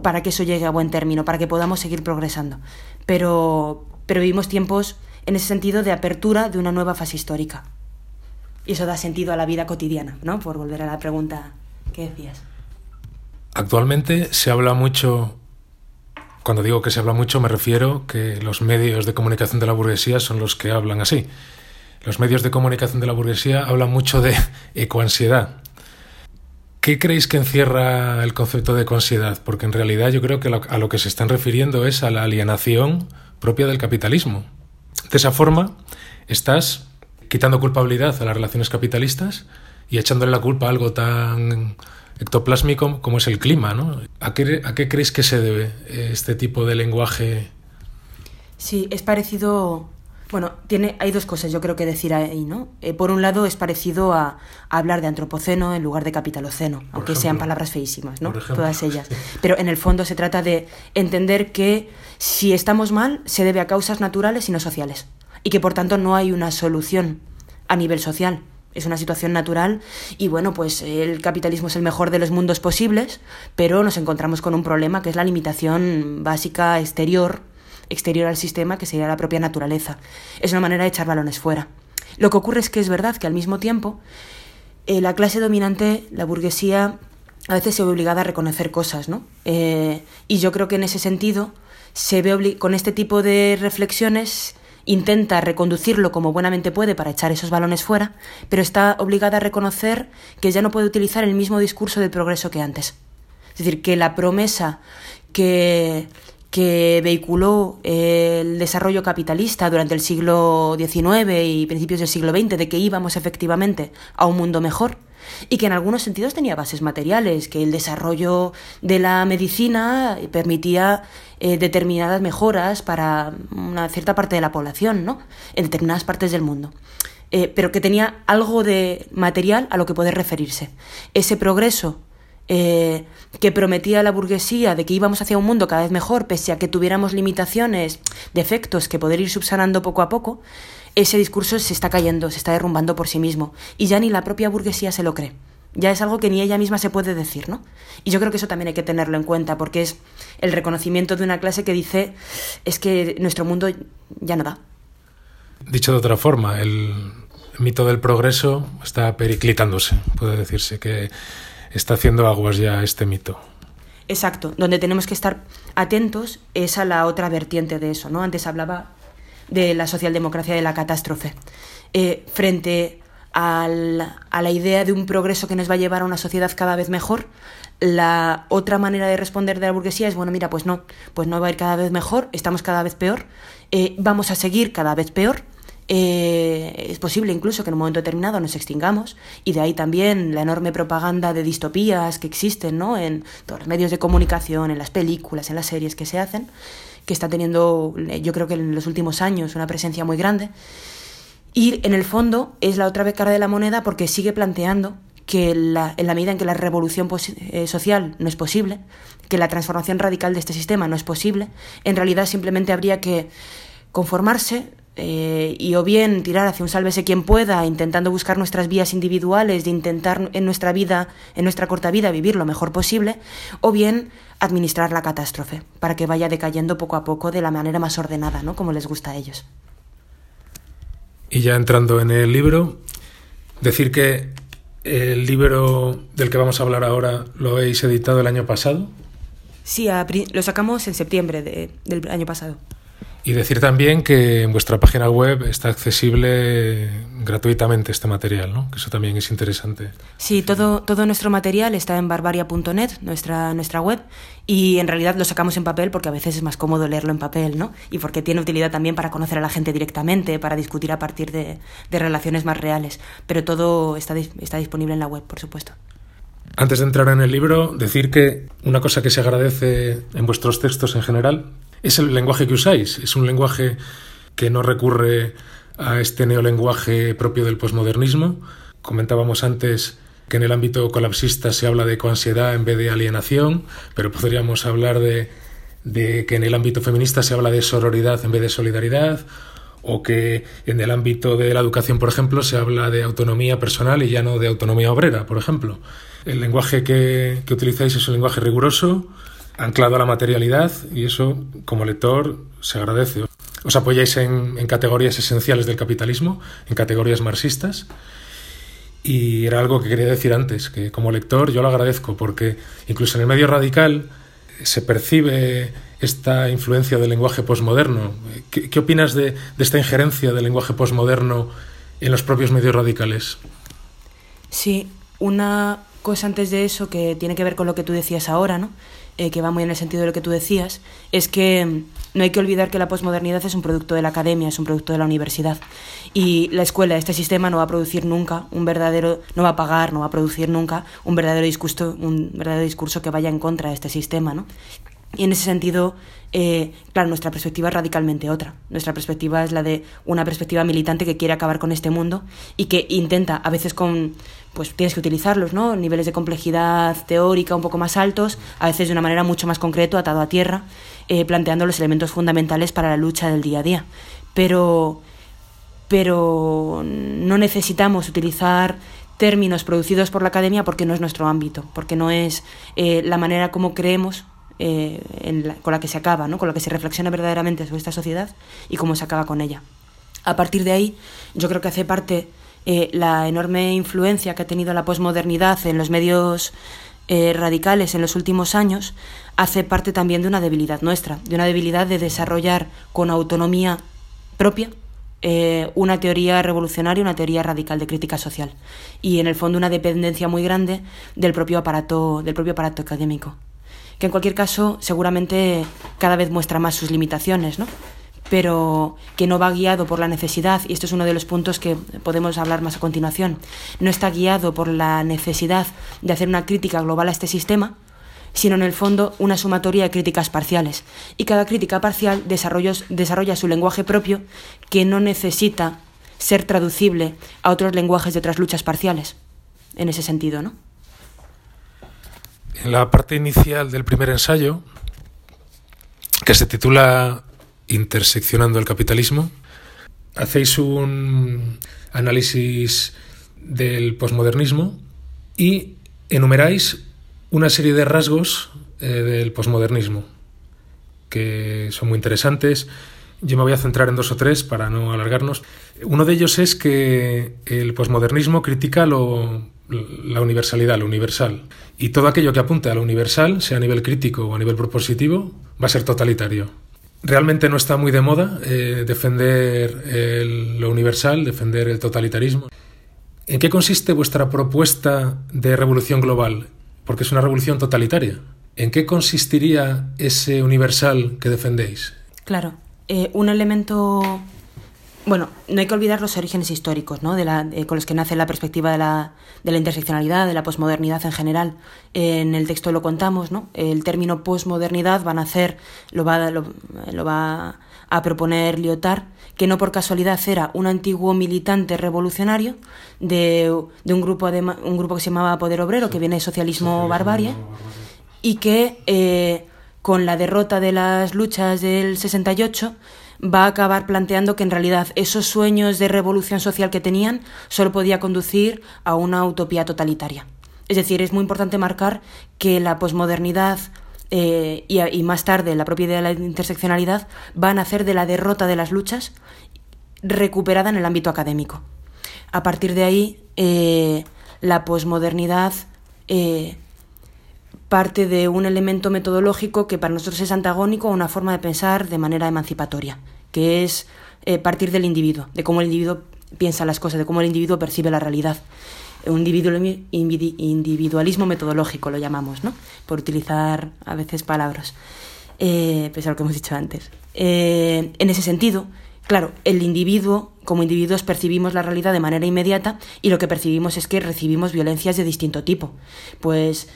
para que eso llegue a buen término, para que podamos seguir progresando. Pero, pero vivimos tiempos en ese sentido de apertura de una nueva fase histórica. Y eso da sentido a la vida cotidiana, ¿no? Por volver a la pregunta que decías. Actualmente se habla mucho, cuando digo que se habla mucho me refiero que los medios de comunicación de la burguesía son los que hablan así. Los medios de comunicación de la burguesía hablan mucho de ecoansiedad. ¿Qué creéis que encierra el concepto de ecoansiedad? Porque en realidad yo creo que a lo que se están refiriendo es a la alienación propia del capitalismo. De esa forma, estás quitando culpabilidad a las relaciones capitalistas y echándole la culpa a algo tan ectoplásmico como es el clima. ¿no? ¿A, qué, ¿A qué creéis que se debe este tipo de lenguaje? Sí, es parecido bueno, tiene, hay dos cosas yo creo que decir ahí, ¿no? Eh, por un lado es parecido a, hablar de antropoceno en lugar de capitaloceno, aunque sean palabras feísimas, ¿no? Todas ellas. Pero en el fondo se trata de entender que si estamos mal se debe a causas naturales y no sociales. Y que por tanto no hay una solución a nivel social. Es una situación natural y bueno, pues el capitalismo es el mejor de los mundos posibles, pero nos encontramos con un problema que es la limitación básica exterior exterior al sistema que sería la propia naturaleza. Es una manera de echar balones fuera. Lo que ocurre es que es verdad que al mismo tiempo eh, la clase dominante, la burguesía, a veces se ve obligada a reconocer cosas, ¿no? Eh, y yo creo que en ese sentido se ve con este tipo de reflexiones intenta reconducirlo como buenamente puede para echar esos balones fuera, pero está obligada a reconocer que ya no puede utilizar el mismo discurso del progreso que antes. Es decir, que la promesa que que vehiculó el desarrollo capitalista durante el siglo XIX y principios del siglo XX, de que íbamos efectivamente a un mundo mejor y que en algunos sentidos tenía bases materiales, que el desarrollo de la medicina permitía eh, determinadas mejoras para una cierta parte de la población, ¿no? En determinadas partes del mundo. Eh, pero que tenía algo de material a lo que poder referirse. Ese progreso eh, que prometía la burguesía de que íbamos hacia un mundo cada vez mejor, pese a que tuviéramos limitaciones, defectos que poder ir subsanando poco a poco, ese discurso se está cayendo, se está derrumbando por sí mismo. Y ya ni la propia burguesía se lo cree. Ya es algo que ni ella misma se puede decir, ¿no? Y yo creo que eso también hay que tenerlo en cuenta, porque es el reconocimiento de una clase que dice es que nuestro mundo ya no da. Dicho de otra forma, el mito del progreso está periclitándose, puede decirse que está haciendo aguas ya este mito. Exacto, donde tenemos que estar atentos es a la otra vertiente de eso, ¿no? Antes hablaba de la socialdemocracia de la catástrofe. Eh, frente a la idea de un progreso que nos va a llevar a una sociedad cada vez mejor, la otra manera de responder de la burguesía es, bueno, mira, pues no, pues no va a ir cada vez mejor, estamos cada vez peor, eh, vamos a seguir cada vez peor, eh, es posible incluso que en un momento determinado nos extingamos y de ahí también la enorme propaganda de distopías que existen ¿no? en todos los medios de comunicación, en las películas, en las series que se hacen, que está teniendo yo creo que en los últimos años una presencia muy grande. Y en el fondo es la otra cara de la moneda porque sigue planteando que en la medida en que la revolución eh, social no es posible, que la transformación radical de este sistema no es posible, en realidad simplemente habría que conformarse, eh, y o bien tirar hacia un sálvese quien pueda, intentando buscar nuestras vías individuales, de intentar en nuestra vida, en nuestra corta vida, vivir lo mejor posible, o bien administrar la catástrofe, para que vaya decayendo poco a poco de la manera más ordenada, ¿no? Como les gusta a ellos. Y ya entrando en el libro, decir que el libro del que vamos a hablar ahora lo habéis editado el año pasado. Sí, lo sacamos en septiembre del año pasado. Y decir también que en vuestra página web está accesible gratuitamente este material, ¿no? que eso también es interesante. Sí, todo, todo nuestro material está en barbaria.net, nuestra, nuestra web, y en realidad lo sacamos en papel porque a veces es más cómodo leerlo en papel, ¿no? Y porque tiene utilidad también para conocer a la gente directamente, para discutir a partir de, de relaciones más reales. Pero todo está, está disponible en la web, por supuesto. Antes de entrar en el libro, decir que una cosa que se agradece en vuestros textos en general es el lenguaje que usáis. Es un lenguaje que no recurre a este neolenguaje propio del posmodernismo. Comentábamos antes que en el ámbito colapsista se habla de coansiedad en vez de alienación, pero podríamos hablar de, de que en el ámbito feminista se habla de sororidad en vez de solidaridad, o que en el ámbito de la educación, por ejemplo, se habla de autonomía personal y ya no de autonomía obrera, por ejemplo. El lenguaje que, que utilizáis es un lenguaje riguroso, anclado a la materialidad y eso como lector se agradece. Os apoyáis en, categorías esenciales del capitalismo, en categorías marxistas y era algo que quería decir antes, que como lector yo lo agradezco porque incluso en el medio radical se percibe esta influencia del lenguaje posmoderno. ¿Qué, opinas de, de, esta injerencia del lenguaje posmoderno en los propios medios radicales? Sí, una cosa antes de eso que tiene que ver con lo que tú decías ahora, ¿no? Eh, que va muy en el sentido de lo que tú decías, es que mm, no hay que olvidar que la posmodernidad es un producto de la academia, es un producto de la universidad. Y la escuela, este sistema, no va a producir nunca un verdadero, no va a pagar, no va a producir nunca un verdadero discurso, un verdadero discurso que vaya en contra de este sistema, ¿no? Y en ese sentido, eh, claro, nuestra perspectiva es radicalmente otra. Nuestra perspectiva es la de una perspectiva militante que quiere acabar con este mundo y que intenta, a veces con, pues tienes que utilizarlos, ¿no? Niveles de complejidad teórica un poco más altos, a veces de una manera mucho más concreto, atado a tierra, eh, planteando los elementos fundamentales para la lucha del día a día. Pero, pero no necesitamos utilizar términos producidos por la academia porque no es nuestro ámbito, porque no es eh, la manera como creemos eh, con la que se acaba, ¿no? con la que se reflexiona verdaderamente sobre esta sociedad y cómo se acaba con ella. A partir de ahí, yo creo que hace parte eh, la enorme influencia que ha tenido la posmodernidad en los medios eh, radicales en los últimos años, hace parte también de una debilidad nuestra, de una debilidad de desarrollar con autonomía propia una teoría revolucionaria, una teoría radical de crítica social y en el fondo una dependencia muy grande del propio aparato, del propio aparato académico que en cualquier caso seguramente cada vez muestra más sus limitaciones, ¿no? Pero que no va guiado por la necesidad, y esto es uno de los puntos que podemos hablar más a continuación, no está guiado por la necesidad de hacer una crítica global a este sistema, sino en el fondo una sumatoria de críticas parciales. Y cada crítica parcial desarrolla su lenguaje propio que no necesita ser traducible a otros lenguajes de otras luchas parciales, en ese sentido, ¿no? En la parte inicial del primer ensayo, que se titula Interseccionando el capitalismo, hacéis un análisis del posmodernismo y enumeráis una serie de rasgos eh, del posmodernismo que son muy interesantes. Yo me voy a centrar en dos o tres para no alargarnos. Uno de ellos es que el posmodernismo critica la universalidad, lo universal. Y todo aquello que apunte a lo universal, sea a nivel crítico o a nivel propositivo, va a ser totalitario. Realmente no está muy de moda eh, defender lo universal, defender el totalitarismo. ¿En qué consiste vuestra propuesta de revolución global? Porque es una revolución totalitaria. ¿En qué consistiría ese universal que defendéis? Claro, eh, un elemento bueno, no hay que olvidar los orígenes históricos, ¿no? De la, con los que nace la perspectiva de la, de la interseccionalidad, de la posmodernidad en general. En el texto lo contamos, ¿no? El término posmodernidad va a nacer, lo va, lo, va a proponer Lyotard, que no por casualidad era un antiguo militante revolucionario de, de un, grupo de, un grupo que se llamaba Poder Obrero, que viene de socialismo, barbarie, y que eh, con la derrota de las luchas del 68 va a acabar planteando que en realidad esos sueños de revolución social que tenían solo podía conducir a una utopía totalitaria. Es decir, es muy importante marcar que la posmodernidad eh, y, más tarde la propia idea de la interseccionalidad van a hacer de la derrota de las luchas recuperada en el ámbito académico. A partir de ahí, eh, la posmodernidad eh, parte de un elemento metodológico que para nosotros es antagónico a una forma de pensar de manera emancipatoria, que es eh, partir del individuo, de cómo el individuo piensa las cosas, de cómo el individuo percibe la realidad. Un individualismo metodológico lo llamamos, ¿no? Por utilizar a veces palabras, eh, pese a lo que hemos dicho antes. Eh, en ese sentido, claro, el individuo, como individuos percibimos la realidad de manera inmediata y lo que percibimos es que recibimos violencias de distinto tipo. Pues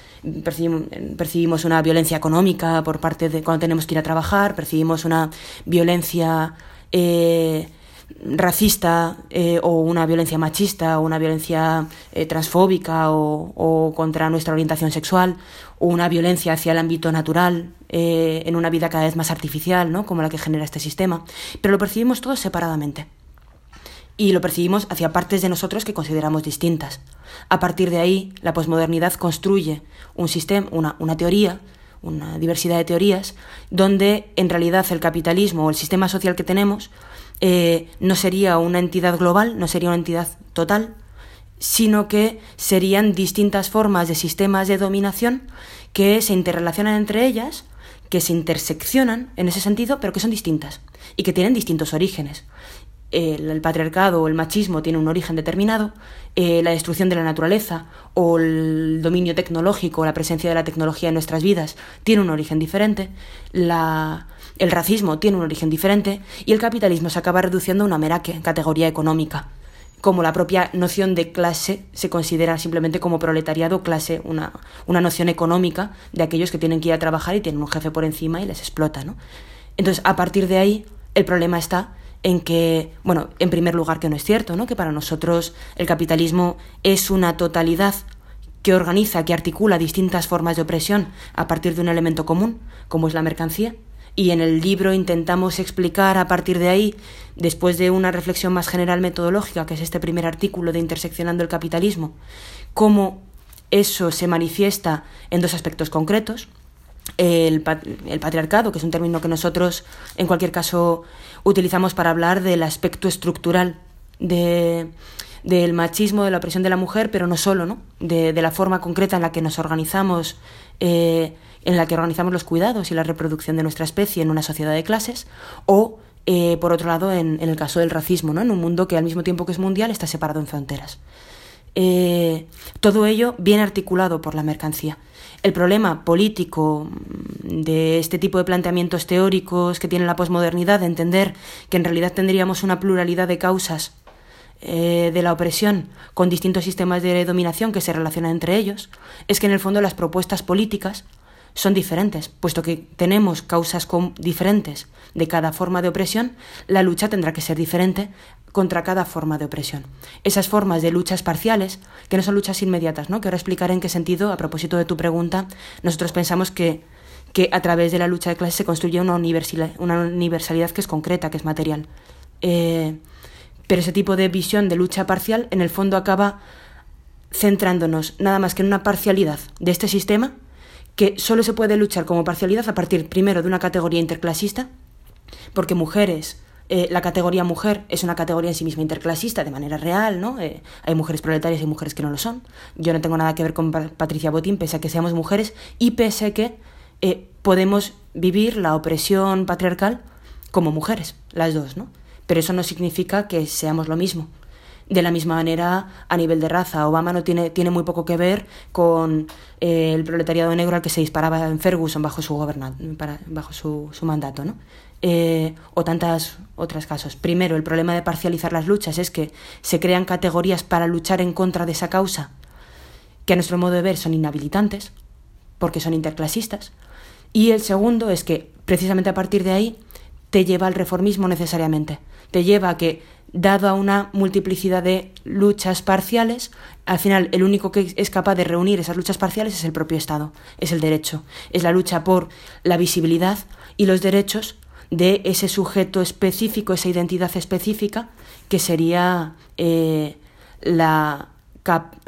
percibimos, una violencia económica por parte de cuando tenemos que ir a trabajar, percibimos una violencia eh, racista eh, o una violencia machista o una violencia eh, transfóbica o, contra nuestra orientación sexual o una violencia hacia el ámbito natural eh, en una vida cada vez más artificial, ¿no? como la que genera este sistema. Pero lo percibimos todo separadamente. Y lo percibimos hacia partes de nosotros que consideramos distintas. A partir de ahí, la posmodernidad construye un sistema, una, una teoría una diversidad de teorías, donde en realidad el capitalismo o el sistema social que tenemos eh, no sería una entidad global, no sería una entidad total, sino que serían distintas formas de sistemas de dominación que se interrelacionan entre ellas, que se interseccionan en ese sentido, pero que son distintas y que tienen distintos orígenes. El, patriarcado o el machismo tiene un origen determinado, eh, la destrucción de la naturaleza o el dominio tecnológico o la presencia de la tecnología en nuestras vidas tiene un origen diferente, el racismo tiene un origen diferente y el capitalismo se acaba reduciendo a una mera categoría económica. Como la propia noción de clase se considera simplemente como proletariado, clase, una, una noción económica de aquellos que tienen que ir a trabajar y tienen un jefe por encima y les explota. ¿no? Entonces, a partir de ahí, el problema está en que, bueno, en primer lugar que no es cierto, ¿no? que para nosotros el capitalismo es una totalidad que organiza, que articula distintas formas de opresión a partir de un elemento común, como es la mercancía, y en el libro intentamos explicar a partir de ahí, después de una reflexión más general metodológica, que es este primer artículo de Interseccionando el Capitalismo, cómo eso se manifiesta en dos aspectos concretos. El, patriarcado, que es un término que nosotros, en cualquier caso, utilizamos para hablar del aspecto estructural de, del machismo, de la opresión de la mujer, pero no solo, ¿no? De, la forma concreta en la que nos organizamos eh, en la que organizamos los cuidados y la reproducción de nuestra especie en una sociedad de clases, o, eh, por otro lado, en, el caso del racismo, ¿no? en un mundo que al mismo tiempo que es mundial está separado en fronteras. Eh, todo ello bien articulado por la mercancía. El problema político mm, de este tipo de planteamientos teóricos que tiene la posmodernidad, de entender que en realidad tendríamos una pluralidad de causas eh, de la opresión con distintos sistemas de dominación que se relacionan entre ellos, es que en el fondo las propuestas políticas son diferentes, puesto que tenemos causas diferentes de cada forma de opresión, la lucha tendrá que ser diferente contra cada forma de opresión. Esas formas de luchas parciales, que no son luchas inmediatas, ¿no? que ahora explicaré en qué sentido, a propósito de tu pregunta, nosotros pensamos que, que a través de la lucha de clases se construye una universalidad, una universalidad que es concreta, que es material. Eh, pero ese tipo de visión de lucha parcial, en el fondo, acaba centrándonos nada más que en una parcialidad de este sistema que solo se puede luchar como parcialidad a partir primero de una categoría interclasista, porque mujeres, eh, la categoría mujer es una categoría en sí misma interclasista de manera real, ¿no? Eh, hay mujeres proletarias y mujeres que no lo son. Yo no tengo nada que ver con Patricia Botín, pese a que seamos mujeres y pese a que eh, podemos vivir la opresión patriarcal como mujeres, las dos, ¿no? Pero eso no significa que seamos lo mismo. De la misma manera, a nivel de raza, Obama no tiene, tiene muy poco que ver con eh, el proletariado negro al que se disparaba en Ferguson bajo su, bajo su, su mandato, ¿no? Eh, o tantas otros casos. Primero, el problema de parcializar las luchas es que se crean categorías para luchar en contra de esa causa que a nuestro modo de ver son inhabilitantes, porque son interclasistas. Y el segundo es que, precisamente a partir de ahí, te lleva al reformismo necesariamente. Te lleva a que dada una multiplicidad de luchas parciales, al final el único que es capaz de reunir esas luchas parciales es el propio Estado, es el derecho, es la lucha por la visibilidad y los derechos de ese sujeto específico, esa identidad específica, que sería eh, la,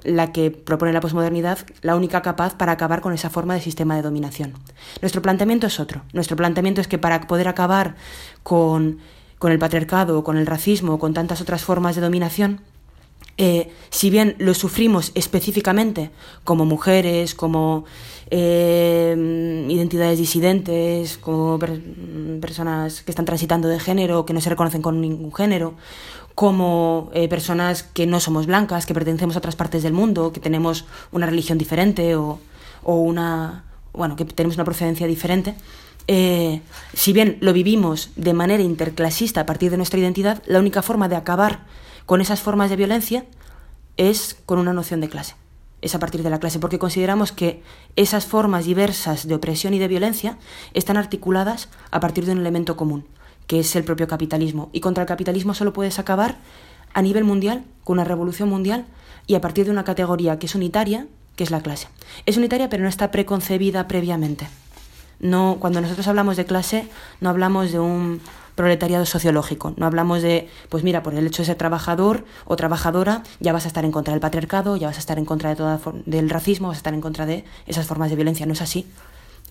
la que propone la posmodernidad, la única capaz para acabar con esa forma de sistema de dominación. Nuestro planteamiento es otro. Nuestro planteamiento es que para poder acabar con con el patriarcado, con el racismo, con tantas otras formas de dominación, si bien lo sufrimos específicamente como mujeres, como identidades disidentes, como personas que están transitando de género, que no se reconocen con ningún género, como personas que no somos blancas, que pertenecemos a otras partes del mundo, que tenemos una religión diferente o, o una bueno, que tenemos una procedencia diferente, eh, si bien lo vivimos de manera interclasista a partir de nuestra identidad, la única forma de acabar con esas formas de violencia es con una noción de clase. Es a partir de la clase, porque consideramos que esas formas diversas de opresión y de violencia están articuladas a partir de un elemento común, que es el propio capitalismo. Y contra el capitalismo solo puedes acabar a nivel mundial, con una revolución mundial, y a partir de una categoría que es unitaria, que es la clase. Es unitaria pero no está preconcebida previamente. No, cuando nosotros hablamos de clase, no hablamos de un proletariado sociológico. No hablamos de, pues mira, por el hecho de ser trabajador o trabajadora, ya vas a estar en contra del patriarcado, ya vas a estar en contra de toda del racismo, vas a estar en contra de esas formas de violencia. No es así.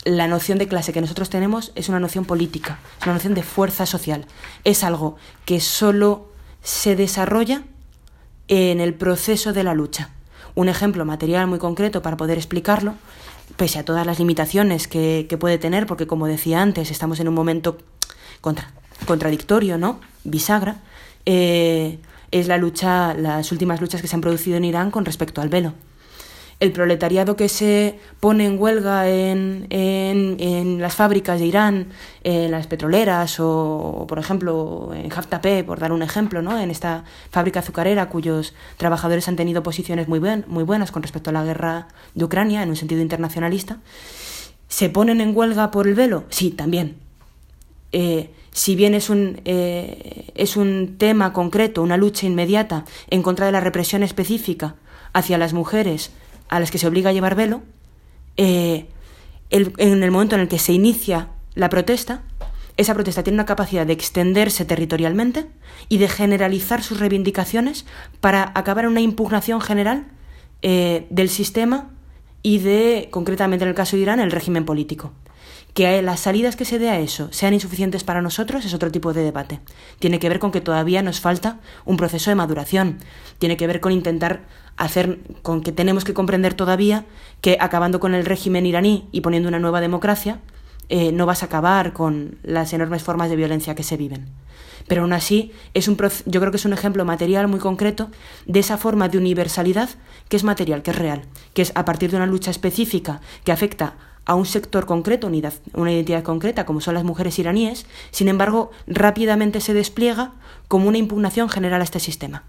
La noción de clase que nosotros tenemos es una noción política, es una noción de fuerza social. Es algo que solo se desarrolla en el proceso de la lucha un ejemplo material muy concreto para poder explicarlo, pese a todas las limitaciones que, puede tener, porque como decía antes, estamos en un momento contra, contradictorio, ¿no? Bisagra, eh, es la lucha, las últimas luchas que se han producido en Irán con respecto al velo el proletariado que se pone en huelga en, en, las fábricas de Irán, en las petroleras o, por ejemplo, en Haftapé, por dar un ejemplo, ¿no? en esta fábrica azucarera cuyos trabajadores han tenido posiciones muy, muy buenas con respecto a la guerra de Ucrania en un sentido internacionalista, ¿se ponen en huelga por el velo? Sí, también. Eh, si bien es un, eh, es un tema concreto, una lucha inmediata en contra de la represión específica hacia las mujeres, a las que se obliga a llevar velo, eh, en el momento en el que se inicia la protesta, esa protesta tiene una capacidad de extenderse territorialmente y de generalizar sus reivindicaciones para acabar en una impugnación general eh, del sistema y de, concretamente en el caso de Irán, el régimen político. Que las salidas que se dé a eso sean insuficientes para nosotros es otro tipo de debate. Tiene que ver con que todavía nos falta un proceso de maduración. Tiene que ver con intentar hacer con que tenemos que comprender todavía que acabando con el régimen iraní y poniendo una nueva democracia, eh, no vas a acabar con las enormes formas de violencia que se viven. Pero aún así, es un, yo creo que es un ejemplo material muy concreto de esa forma de universalidad que es material, que es real, que es a partir de una lucha específica que afecta a un sector concreto, una identidad concreta, como son las mujeres iraníes, sin embargo, rápidamente se despliega como una impugnación general a este sistema.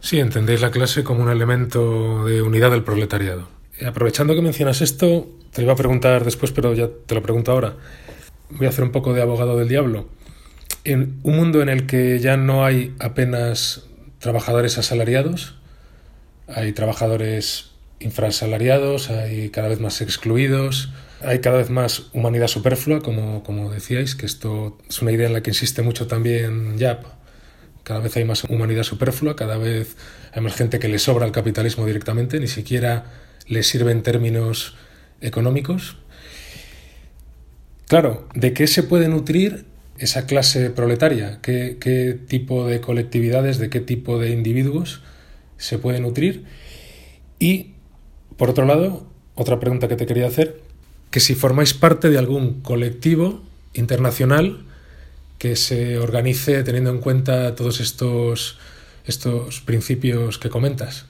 Sí, entendéis la clase como un elemento de unidad del proletariado. Aprovechando que mencionas esto, te iba a preguntar después, pero ya te lo pregunto ahora. Voy a hacer un poco de abogado del diablo. En un mundo en el que ya no hay apenas trabajadores asalariados, hay trabajadores infrasalariados, hay cada vez más excluidos, hay cada vez más humanidad superflua, como, como decíais, que esto es una idea en la que insiste mucho también Yap cada vez hay más humanidad superflua, cada vez hay más gente que le sobra el capitalismo directamente, ni siquiera le sirve en términos económicos. Claro, ¿de qué se puede nutrir esa clase proletaria? ¿Qué, ¿Qué, tipo de colectividades, de qué tipo de individuos se puede nutrir? Y, por otro lado, otra pregunta que te quería hacer, que si formáis parte de algún colectivo internacional que se organice teniendo en cuenta todos estos, estos principios que comentas.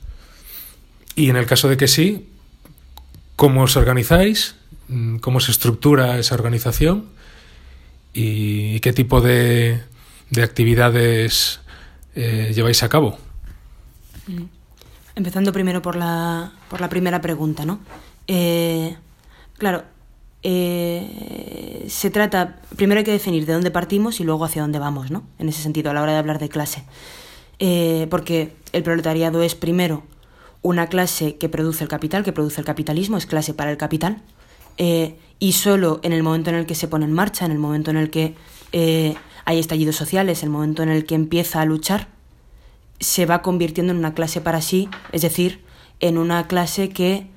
Y en el caso de que sí, ¿cómo os organizáis? ¿Cómo se estructura esa organización? ¿Y qué tipo de, de actividades eh, lleváis a cabo? Empezando primero por la, por la primera pregunta, ¿no? Eh, claro, eh, se trata, primero hay que definir de dónde partimos y luego hacia dónde vamos, ¿no? En ese sentido, a la hora de hablar de clase. Eh, porque el proletariado es primero una clase que produce el capital, que produce el capitalismo, es clase para el capital, eh, y solo en el momento en el que se pone en marcha, en el momento en el que hay estallidos sociales, en el momento en el que empieza a luchar, se va convirtiendo en una clase para sí, es decir, en una clase que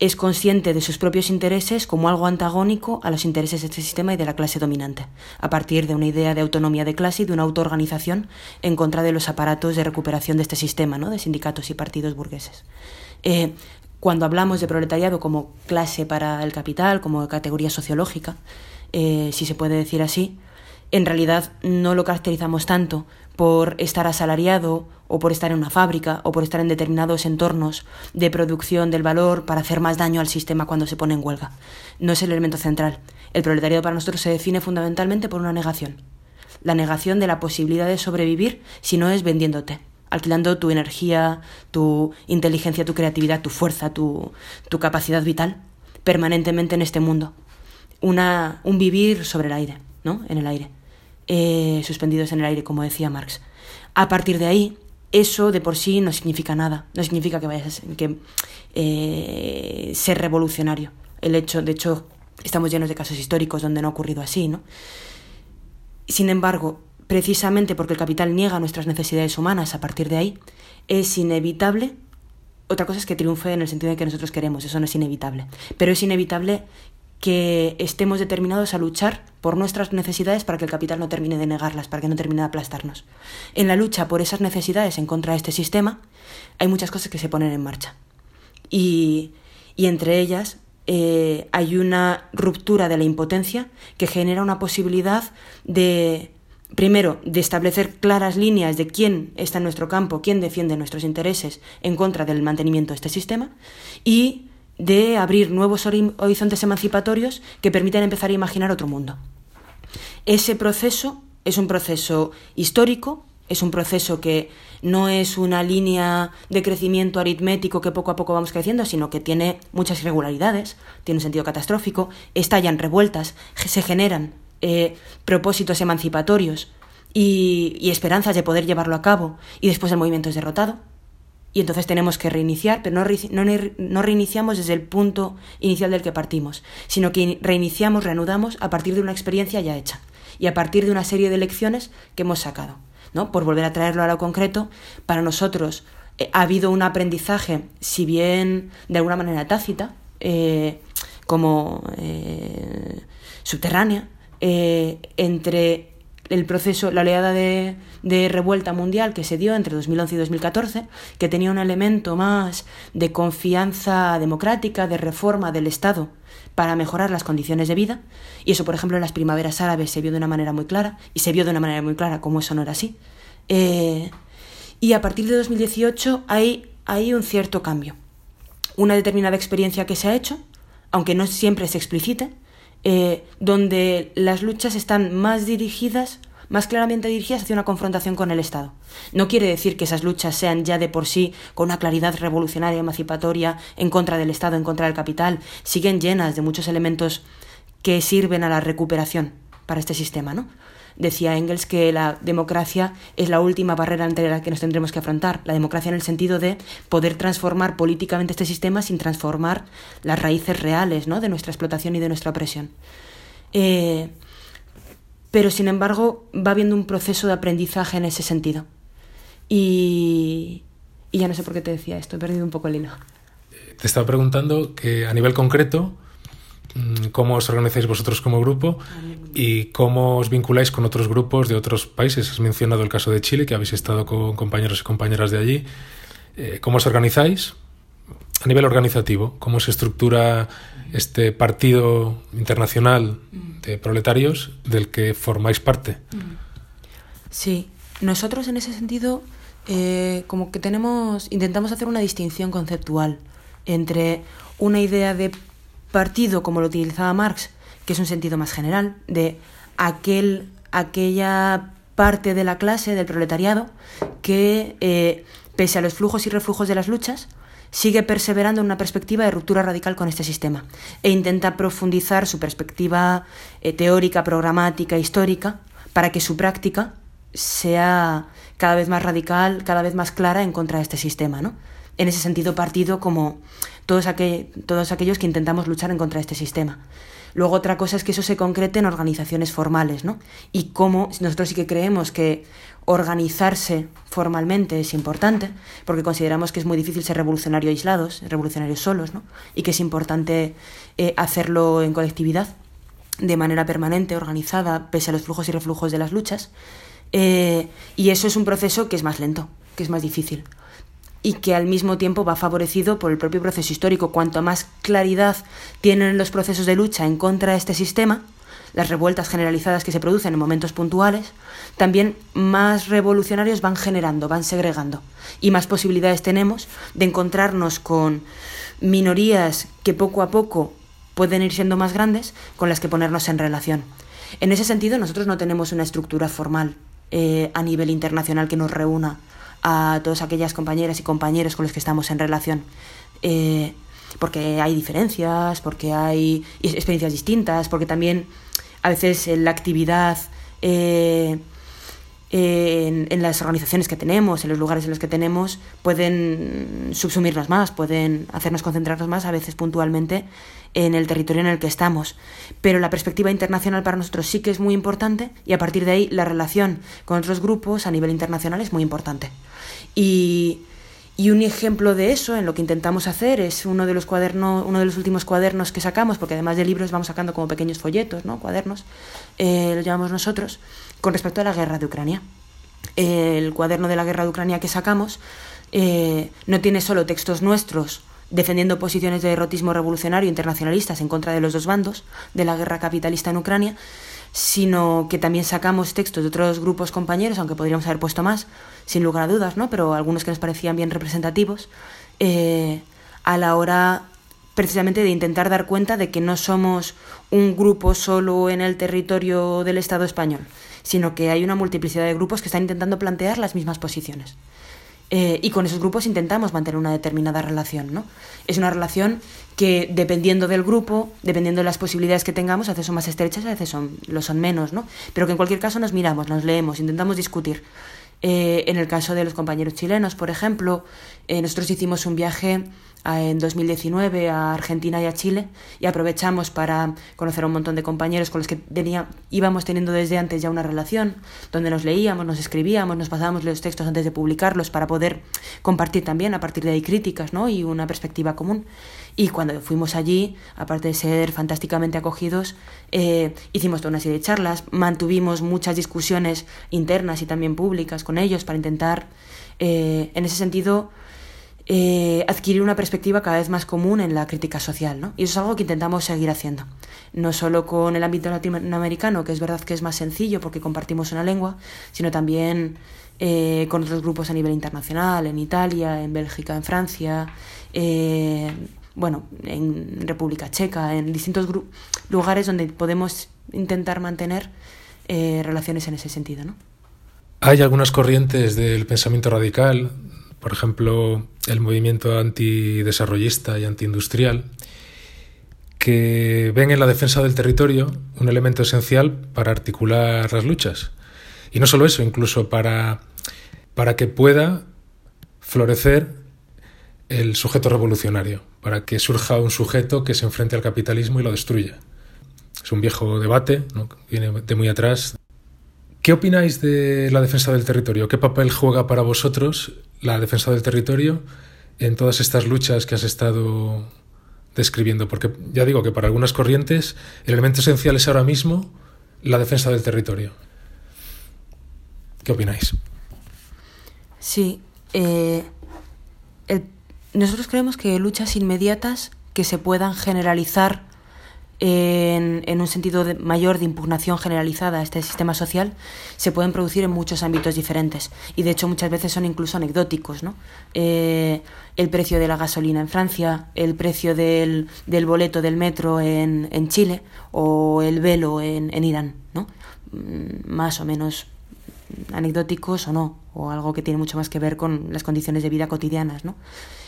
es consciente de sus propios intereses como algo antagónico a los intereses de este sistema y de la clase dominante, a partir de una idea de autonomía de clase y de una autoorganización en contra de los aparatos de recuperación de este sistema, ¿no? de sindicatos y partidos burgueses. Eh, cuando hablamos de proletariado como clase para el capital, como categoría sociológica, eh, si se puede decir así, en realidad no lo caracterizamos tanto por estar asalariado o por estar en una fábrica o por estar en determinados entornos de producción del valor para hacer más daño al sistema cuando se pone en huelga. No es el elemento central. El proletariado para nosotros se define fundamentalmente por una negación. La negación de la posibilidad de sobrevivir si no es vendiéndote, alquilando tu energía, tu inteligencia, tu creatividad, tu fuerza, tu, tu capacidad vital permanentemente en este mundo. Una, un vivir sobre el aire, ¿no? En el aire. Eh, suspendidos en el aire, como decía Marx. A partir de ahí, eso de por sí no significa nada, no significa que vayas que eh, ser revolucionario. El hecho, de hecho, estamos llenos de casos históricos donde no ha ocurrido así, ¿no? Sin embargo, precisamente porque el capital niega nuestras necesidades humanas a partir de ahí, es inevitable. Otra cosa es que triunfe en el sentido de que nosotros queremos, eso no es inevitable. Pero es inevitable que estemos determinados a luchar por nuestras necesidades para que el capital no termine de negarlas, para que no termine de aplastarnos. En la lucha por esas necesidades en contra de este sistema hay muchas cosas que se ponen en marcha. Y, entre ellas eh, hay una ruptura de la impotencia que genera una posibilidad de, primero, de establecer claras líneas de quién está en nuestro campo, quién defiende nuestros intereses en contra del mantenimiento de este sistema y de abrir nuevos horizontes emancipatorios que permitan empezar a imaginar otro mundo. Ese proceso es un proceso histórico, es un proceso que no es una línea de crecimiento aritmético que poco a poco vamos creciendo, sino que tiene muchas irregularidades, tiene un sentido catastrófico, estallan revueltas, se generan eh, propósitos emancipatorios y esperanzas de poder llevarlo a cabo, y después el movimiento es derrotado y entonces tenemos que reiniciar, pero no, no, reiniciamos desde el punto inicial del que partimos, sino que reiniciamos, reanudamos a partir de una experiencia ya hecha y a partir de una serie de lecciones que hemos sacado. ¿no? Por volver a traerlo a lo concreto, para nosotros eh, ha habido un aprendizaje, si bien de alguna manera tácita, eh, como eh, subterránea, entre el proceso, la oleada de, de, revuelta mundial que se dio entre 2011 y 2014, que tenía un elemento más de confianza democrática, de reforma del Estado para mejorar las condiciones de vida, y eso, por ejemplo, en las primaveras árabes se vio de una manera muy clara, y se vio de una manera muy clara como eso no era así. Eh, y a partir de 2018 hay, hay un cierto cambio, una determinada experiencia que se ha hecho, aunque no siempre se explicite, eh, donde las luchas están más dirigidas, más claramente dirigidas hacia una confrontación con el Estado. No quiere decir que esas luchas sean ya de por sí con una claridad revolucionaria, emancipatoria, en contra del Estado, en contra del capital. Siguen llenas de muchos elementos que sirven a la recuperación para este sistema, ¿no? Decía Engels que la democracia es la última barrera ante la que nos tendremos que afrontar. La democracia en el sentido de poder transformar políticamente este sistema sin transformar las raíces reales ¿no? de nuestra explotación y de nuestra opresión. Eh, pero sin embargo va habiendo un proceso de aprendizaje en ese sentido. Y, y ya no sé por qué te decía esto, he perdido un poco el hilo. Te estaba preguntando que a nivel concreto, cómo os organizáis vosotros como grupo y cómo os vinculáis con otros grupos de otros países. Has mencionado el caso de Chile, que habéis estado con compañeros y compañeras de allí. Eh, ¿Cómo os organizáis? A nivel organizativo, ¿cómo se estructura este partido internacional de proletarios del que formáis parte? Sí, nosotros en ese sentido eh, como que tenemos, intentamos hacer una distinción conceptual entre una idea de partido como lo utilizaba Marx, que es un sentido más general, de aquel, aquella parte de la clase, del proletariado, que, eh, pese a los flujos y reflujos de las luchas, sigue perseverando en una perspectiva de ruptura radical con este sistema e intenta profundizar su perspectiva eh, teórica, programática, histórica, para que su práctica sea cada vez más radical, cada vez más clara en contra de este sistema. ¿no? En ese sentido, partido como todos, aquellos que intentamos luchar en contra de este sistema. Luego otra cosa es que eso se concrete en organizaciones formales, ¿no? Y cómo nosotros sí que creemos que organizarse formalmente es importante, porque consideramos que es muy difícil ser revolucionario aislados, revolucionarios solos, ¿no? Y que es importante eh, hacerlo en colectividad, de manera permanente, organizada, pese a los flujos y reflujos de las luchas. Eh, y eso es un proceso que es más lento, que es más difícil y que al mismo tiempo va favorecido por el propio proceso histórico. Cuanto más claridad tienen los procesos de lucha en contra de este sistema, las revueltas generalizadas que se producen en momentos puntuales, también más revolucionarios van generando, van segregando y más posibilidades tenemos de encontrarnos con minorías que poco a poco pueden ir siendo más grandes con las que ponernos en relación. En ese sentido, nosotros no tenemos una estructura formal eh, a nivel internacional que nos reúna a todas aquellas compañeras y compañeros con los que estamos en relación. Eh, porque hay diferencias, porque hay experiencias distintas, porque también a veces la actividad eh, en, en, las organizaciones que tenemos, en los lugares en los que tenemos, pueden subsumirnos más, pueden hacernos concentrarnos más, a veces puntualmente, en el territorio en el que estamos. Pero la perspectiva internacional para nosotros sí que es muy importante y a partir de ahí la relación con otros grupos a nivel internacional es muy importante. Y, y un ejemplo de eso, en lo que intentamos hacer, es uno de los cuadernos, uno de los últimos cuadernos que sacamos, porque además de libros vamos sacando como pequeños folletos, ¿no? Cuadernos, eh, lo llamamos nosotros, con respecto a la guerra de Ucrania. el cuaderno de la guerra de Ucrania que sacamos eh, no tiene solo textos nuestros defendiendo posiciones de derrotismo revolucionario internacionalistas en contra de los dos bandos de la guerra capitalista en Ucrania, sino que también sacamos textos de otros grupos compañeros, aunque podríamos haber puesto más, sin lugar a dudas, ¿no? pero algunos que nos parecían bien representativos, eh, a la hora precisamente de intentar dar cuenta de que no somos un grupo solo en el territorio del Estado español, sino que hay una multiplicidad de grupos que están intentando plantear las mismas posiciones. Eh, y con esos grupos intentamos mantener una determinada relación, ¿no? Es una relación que dependiendo del grupo, dependiendo de las posibilidades que tengamos, a veces son más estrechas, a veces son, lo son menos, ¿no? Pero que en cualquier caso nos miramos, nos leemos, intentamos discutir. Eh, en el caso de los compañeros chilenos, por ejemplo, eh, nosotros hicimos un viaje en 2019 a Argentina y a Chile y aprovechamos para conocer a un montón de compañeros con los que tenía, íbamos teniendo desde antes ya una relación, donde nos leíamos, nos escribíamos, nos pasábamos los textos antes de publicarlos para poder compartir también a partir de ahí críticas ¿no? y una perspectiva común. Y cuando fuimos allí, aparte de ser fantásticamente acogidos, eh, hicimos toda una serie de charlas, mantuvimos muchas discusiones internas y también públicas con ellos para intentar, eh, en ese sentido, eh, adquirir una perspectiva cada vez más común en la crítica social. ¿no? Y eso es algo que intentamos seguir haciendo. No solo con el ámbito latinoamericano, que es verdad que es más sencillo porque compartimos una lengua, sino también eh, con otros grupos a nivel internacional, en Italia, en Bélgica, en Francia, eh, bueno, en República Checa, en distintos lugares donde podemos intentar mantener relaciones en ese sentido. ¿no? Hay algunas corrientes del pensamiento radical por ejemplo, el movimiento antidesarrollista y antiindustrial, que ven en la defensa del territorio un elemento esencial para articular las luchas. Y no solo eso, incluso para, para que pueda florecer el sujeto revolucionario, para que surja un sujeto que se enfrente al capitalismo y lo destruya. Es un viejo debate, ¿no? viene de muy atrás. ¿Qué opináis de la defensa del territorio? ¿Qué papel juega para vosotros la defensa del territorio en todas estas luchas que has estado describiendo? Porque ya digo que para algunas corrientes el elemento esencial es ahora mismo la defensa del territorio. ¿Qué opináis? Sí, eh, nosotros creemos que luchas inmediatas que se puedan generalizar en, un sentido mayor de impugnación generalizada a este sistema social se pueden producir en muchos ámbitos diferentes y de hecho muchas veces son incluso anecdóticos. ¿no? Eh, el precio de la gasolina en Francia, el precio del, del boleto del metro en, en, Chile o el velo en, en Irán, ¿no? Mm, más o menos anecdóticos o no, o algo que tiene mucho más que ver con las condiciones de vida cotidianas. ¿no?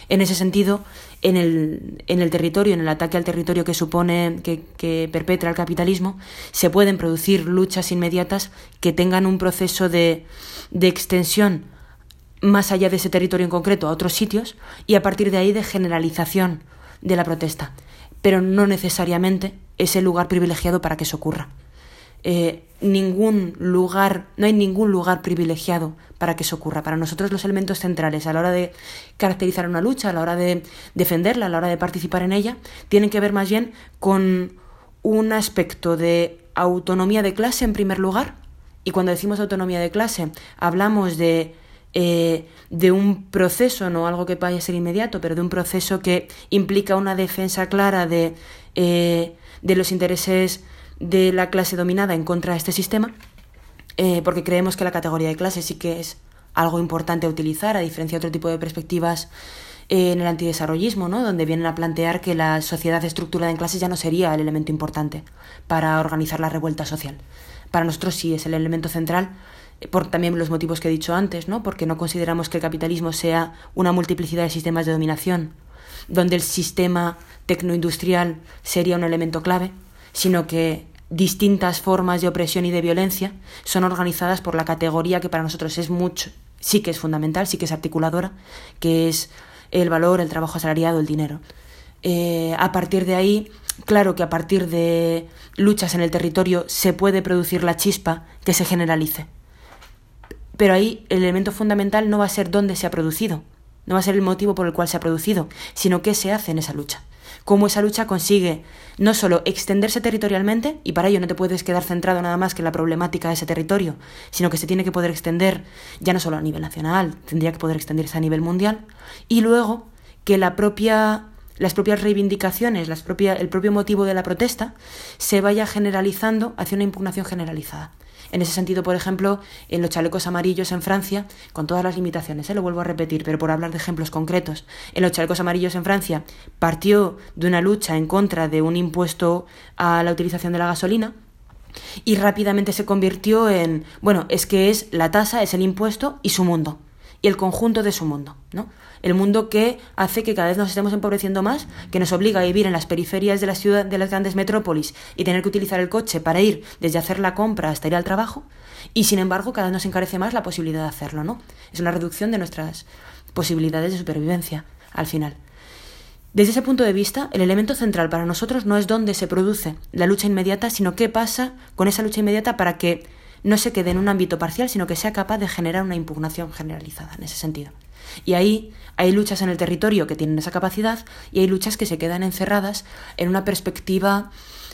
En ese sentido, en el, en el territorio, en el ataque al territorio que supone, que, perpetra el capitalismo, se pueden producir luchas inmediatas que tengan un proceso de, de extensión más allá de ese territorio en concreto a otros sitios y a partir de ahí de generalización de la protesta. Pero no necesariamente es el lugar privilegiado para que eso ocurra. Eh, ningún lugar, no hay ningún lugar privilegiado para que eso ocurra. Para nosotros los elementos centrales a la hora de caracterizar una lucha, a la hora de defenderla, a la hora de participar en ella, tienen que ver más bien con un aspecto de autonomía de clase en primer lugar. Y cuando decimos autonomía de clase, hablamos de eh, de un proceso, no algo que vaya a ser inmediato, pero de un proceso que implica una defensa clara de, eh, de los intereses de la clase dominada en contra de este sistema, eh, porque creemos que la categoría de clase sí que es algo importante a utilizar, a diferencia de otro tipo de perspectivas en el antidesarrollismo, ¿no? donde vienen a plantear que la sociedad estructurada en clases ya no sería el elemento importante para organizar la revuelta social. Para nosotros sí es el elemento central, por también los motivos que he dicho antes, ¿no? porque no consideramos que el capitalismo sea una multiplicidad de sistemas de dominación, donde el sistema tecnoindustrial sería un elemento clave, sino que distintas formas de opresión y de violencia son organizadas por la categoría que para nosotros es mucho, sí que es fundamental, sí que es articuladora, que es el valor, el trabajo asalariado, el dinero. Eh, a partir de ahí, claro que a partir de luchas en el territorio se puede producir la chispa que se generalice. Pero ahí el elemento fundamental no va a ser dónde se ha producido, no va a ser el motivo por el cual se ha producido, sino qué se hace en esa lucha. Cómo esa lucha consigue no solo extenderse territorialmente, y para ello no te puedes quedar centrado nada más que en la problemática de ese territorio, sino que se tiene que poder extender ya no solo a nivel nacional, tendría que poder extenderse a nivel mundial, y luego que la propia las propias reivindicaciones, las el propio motivo de la protesta, se vaya generalizando hacia una impugnación generalizada. En ese sentido, por ejemplo, en los chalecos amarillos en Francia, con todas las limitaciones, ¿eh? lo vuelvo a repetir, pero por hablar de ejemplos concretos, en los chalecos amarillos en Francia partió de una lucha en contra de un impuesto a la utilización de la gasolina, y rápidamente se convirtió en, bueno, es que es la tasa, es el impuesto y su mundo, y el conjunto de su mundo, ¿no? el mundo que hace que cada vez nos estemos empobreciendo más, que nos obliga a vivir en las periferias de la ciudad, de las grandes metrópolis y tener que utilizar el coche para ir desde hacer la compra hasta ir al trabajo, y sin embargo cada vez nos encarece más la posibilidad de hacerlo, ¿no? Es una reducción de nuestras posibilidades de supervivencia al final. Desde ese punto de vista, el elemento central para nosotros no es dónde se produce la lucha inmediata, sino qué pasa con esa lucha inmediata para que no se quede en un ámbito parcial, sino que sea capaz de generar una impugnación generalizada en ese sentido. Y ahí hay luchas en el territorio que tienen esa capacidad y hay luchas que se quedan encerradas en una perspectiva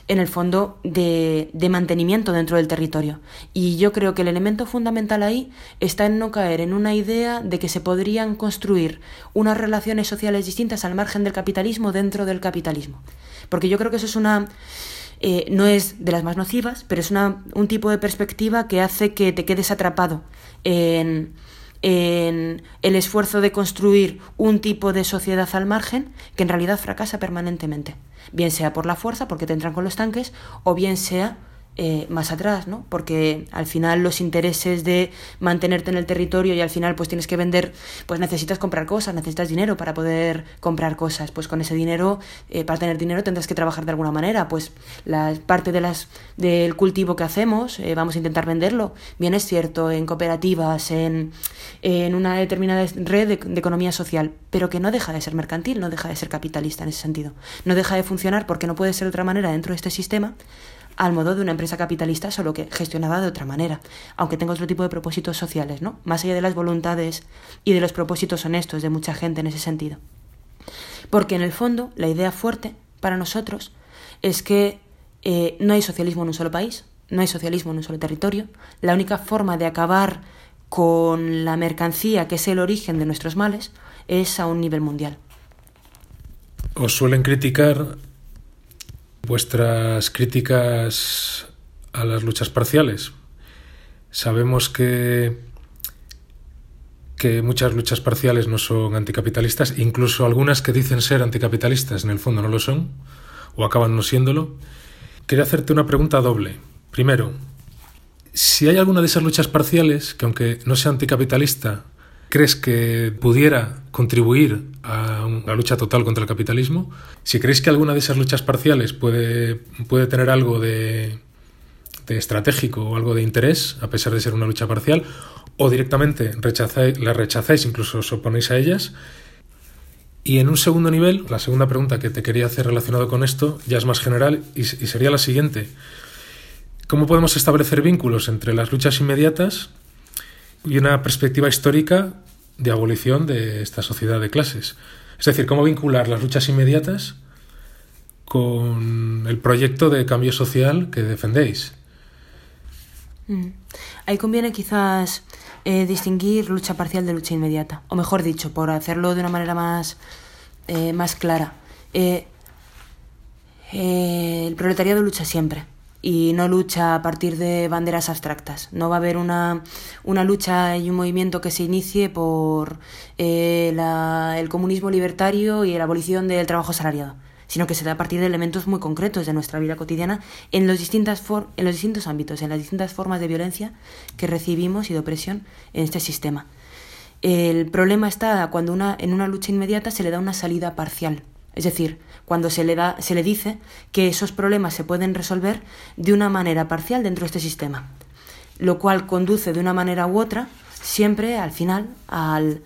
en el fondo de, de, mantenimiento dentro del territorio. Y yo creo que el elemento fundamental ahí está en no caer en una idea de que se podrían construir unas relaciones sociales distintas al margen del capitalismo dentro del capitalismo. Porque yo creo que eso es una... Eh, no es de las más nocivas, pero es una, un tipo de perspectiva que hace que te quedes atrapado en en el esfuerzo de construir un tipo de sociedad al margen que en realidad fracasa permanentemente, bien sea por la fuerza, porque te entran con los tanques, o bien sea eh, más atrás, ¿no? Porque al final los intereses de mantenerte en el territorio y al final pues tienes que vender, pues necesitas comprar cosas, necesitas dinero para poder comprar cosas. Pues con ese dinero, eh, para tener dinero tendrás que trabajar de alguna manera. Pues la parte de las del cultivo que hacemos, eh, vamos a intentar venderlo. Bien es cierto, en cooperativas, en, en una determinada red de, de economía social, pero que no deja de ser mercantil, no deja de ser capitalista en ese sentido. No deja de funcionar porque no puede ser de otra manera dentro de este sistema al modo de una empresa capitalista, solo que gestionada de otra manera, aunque tenga otro tipo de propósitos sociales, ¿no? Más allá de las voluntades y de los propósitos honestos de mucha gente en ese sentido. Porque en el fondo, la idea fuerte para nosotros es que eh, no hay socialismo en un solo país, no hay socialismo en un solo territorio. La única forma de acabar con la mercancía, que es el origen de nuestros males, es a un nivel mundial. Os suelen criticar vuestras críticas a las luchas parciales. Sabemos que, que muchas luchas parciales no son anticapitalistas, incluso algunas que dicen ser anticapitalistas en el fondo no lo son, o acaban no siéndolo. Quería hacerte una pregunta doble. Primero, si hay alguna de esas luchas parciales que aunque no sea anticapitalista, crees que pudiera contribuir a una lucha total contra el capitalismo, si creéis que alguna de esas luchas parciales puede, puede tener algo de, de estratégico o algo de interés, a pesar de ser una lucha parcial, o directamente rechazáis, las rechazáis, incluso os oponéis a ellas. Y en un segundo nivel, la segunda pregunta que te quería hacer relacionado con esto ya es más general y, sería la siguiente. ¿Cómo podemos establecer vínculos entre las luchas inmediatas y una perspectiva histórica de abolición de esta sociedad de clases? Es decir, ¿cómo vincular las luchas inmediatas con el proyecto de cambio social que defendéis? Mm. Ahí conviene quizás eh, distinguir lucha parcial de lucha inmediata, o mejor dicho, por hacerlo de una manera más, eh, más clara. Eh, el proletariado lucha siempre y no lucha a partir de banderas abstractas. No va a haber una, una lucha y un movimiento que se inicie por el comunismo libertario y la abolición del trabajo salariado sino que se da a partir de elementos muy concretos de nuestra vida cotidiana en los, distintas en los distintos ámbitos, en las distintas formas de violencia que recibimos y de opresión en este sistema. El problema está cuando una, en una lucha inmediata se le da una salida parcial, es decir, cuando se le, da, se le dice que esos problemas se pueden resolver de una manera parcial dentro de este sistema, lo cual conduce de una manera u otra siempre al final al,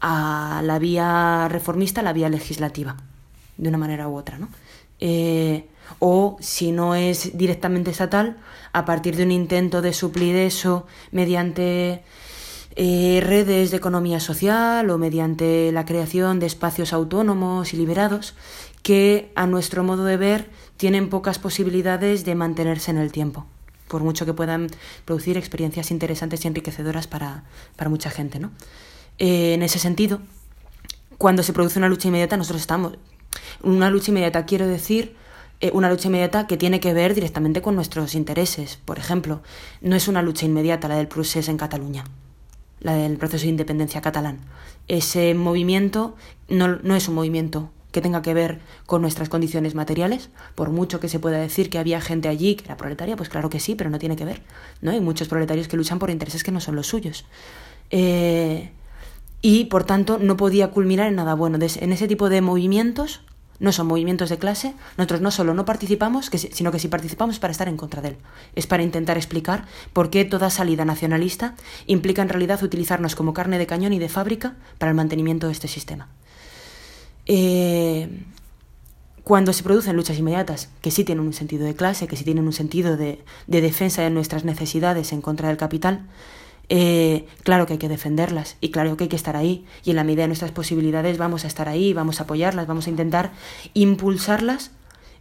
a la vía reformista, la vía legislativa de una manera u otra, ¿no? Eh, o si no es directamente estatal, a partir de un intento de suplir eso mediante eh, redes de economía social o mediante la creación de espacios autónomos y liberados que, a nuestro modo de ver, tienen pocas posibilidades de mantenerse en el tiempo, por mucho que puedan producir experiencias interesantes y enriquecedoras para, mucha gente. ¿no? Eh, en ese sentido, cuando se produce una lucha inmediata, nosotros estamos, una lucha inmediata, quiero decir, eh, una lucha inmediata que tiene que ver directamente con nuestros intereses. Por ejemplo, no es una lucha inmediata la del procés en Cataluña, la del proceso de independencia catalán. Ese movimiento no, no es un movimiento que tenga que ver con nuestras condiciones materiales, por mucho que se pueda decir que había gente allí que era proletaria, pues claro que sí, pero no tiene que ver. ¿no? Hay muchos proletarios que luchan por intereses que no son los suyos. Eh, y por tanto no podía culminar en nada bueno. En ese tipo de movimientos, no son movimientos de clase, nosotros no solo no participamos, sino que si participamos es para estar en contra de él. Es para intentar explicar por qué toda salida nacionalista implica en realidad utilizarnos como carne de cañón y de fábrica para el mantenimiento de este sistema. Eh, cuando se producen luchas inmediatas, que sí tienen un sentido de clase, que sí tienen un sentido de defensa de nuestras necesidades en contra del capital, eh, claro que hay que defenderlas y claro que hay que estar ahí y en la medida de nuestras posibilidades vamos a estar ahí, vamos a apoyarlas, vamos a intentar impulsarlas.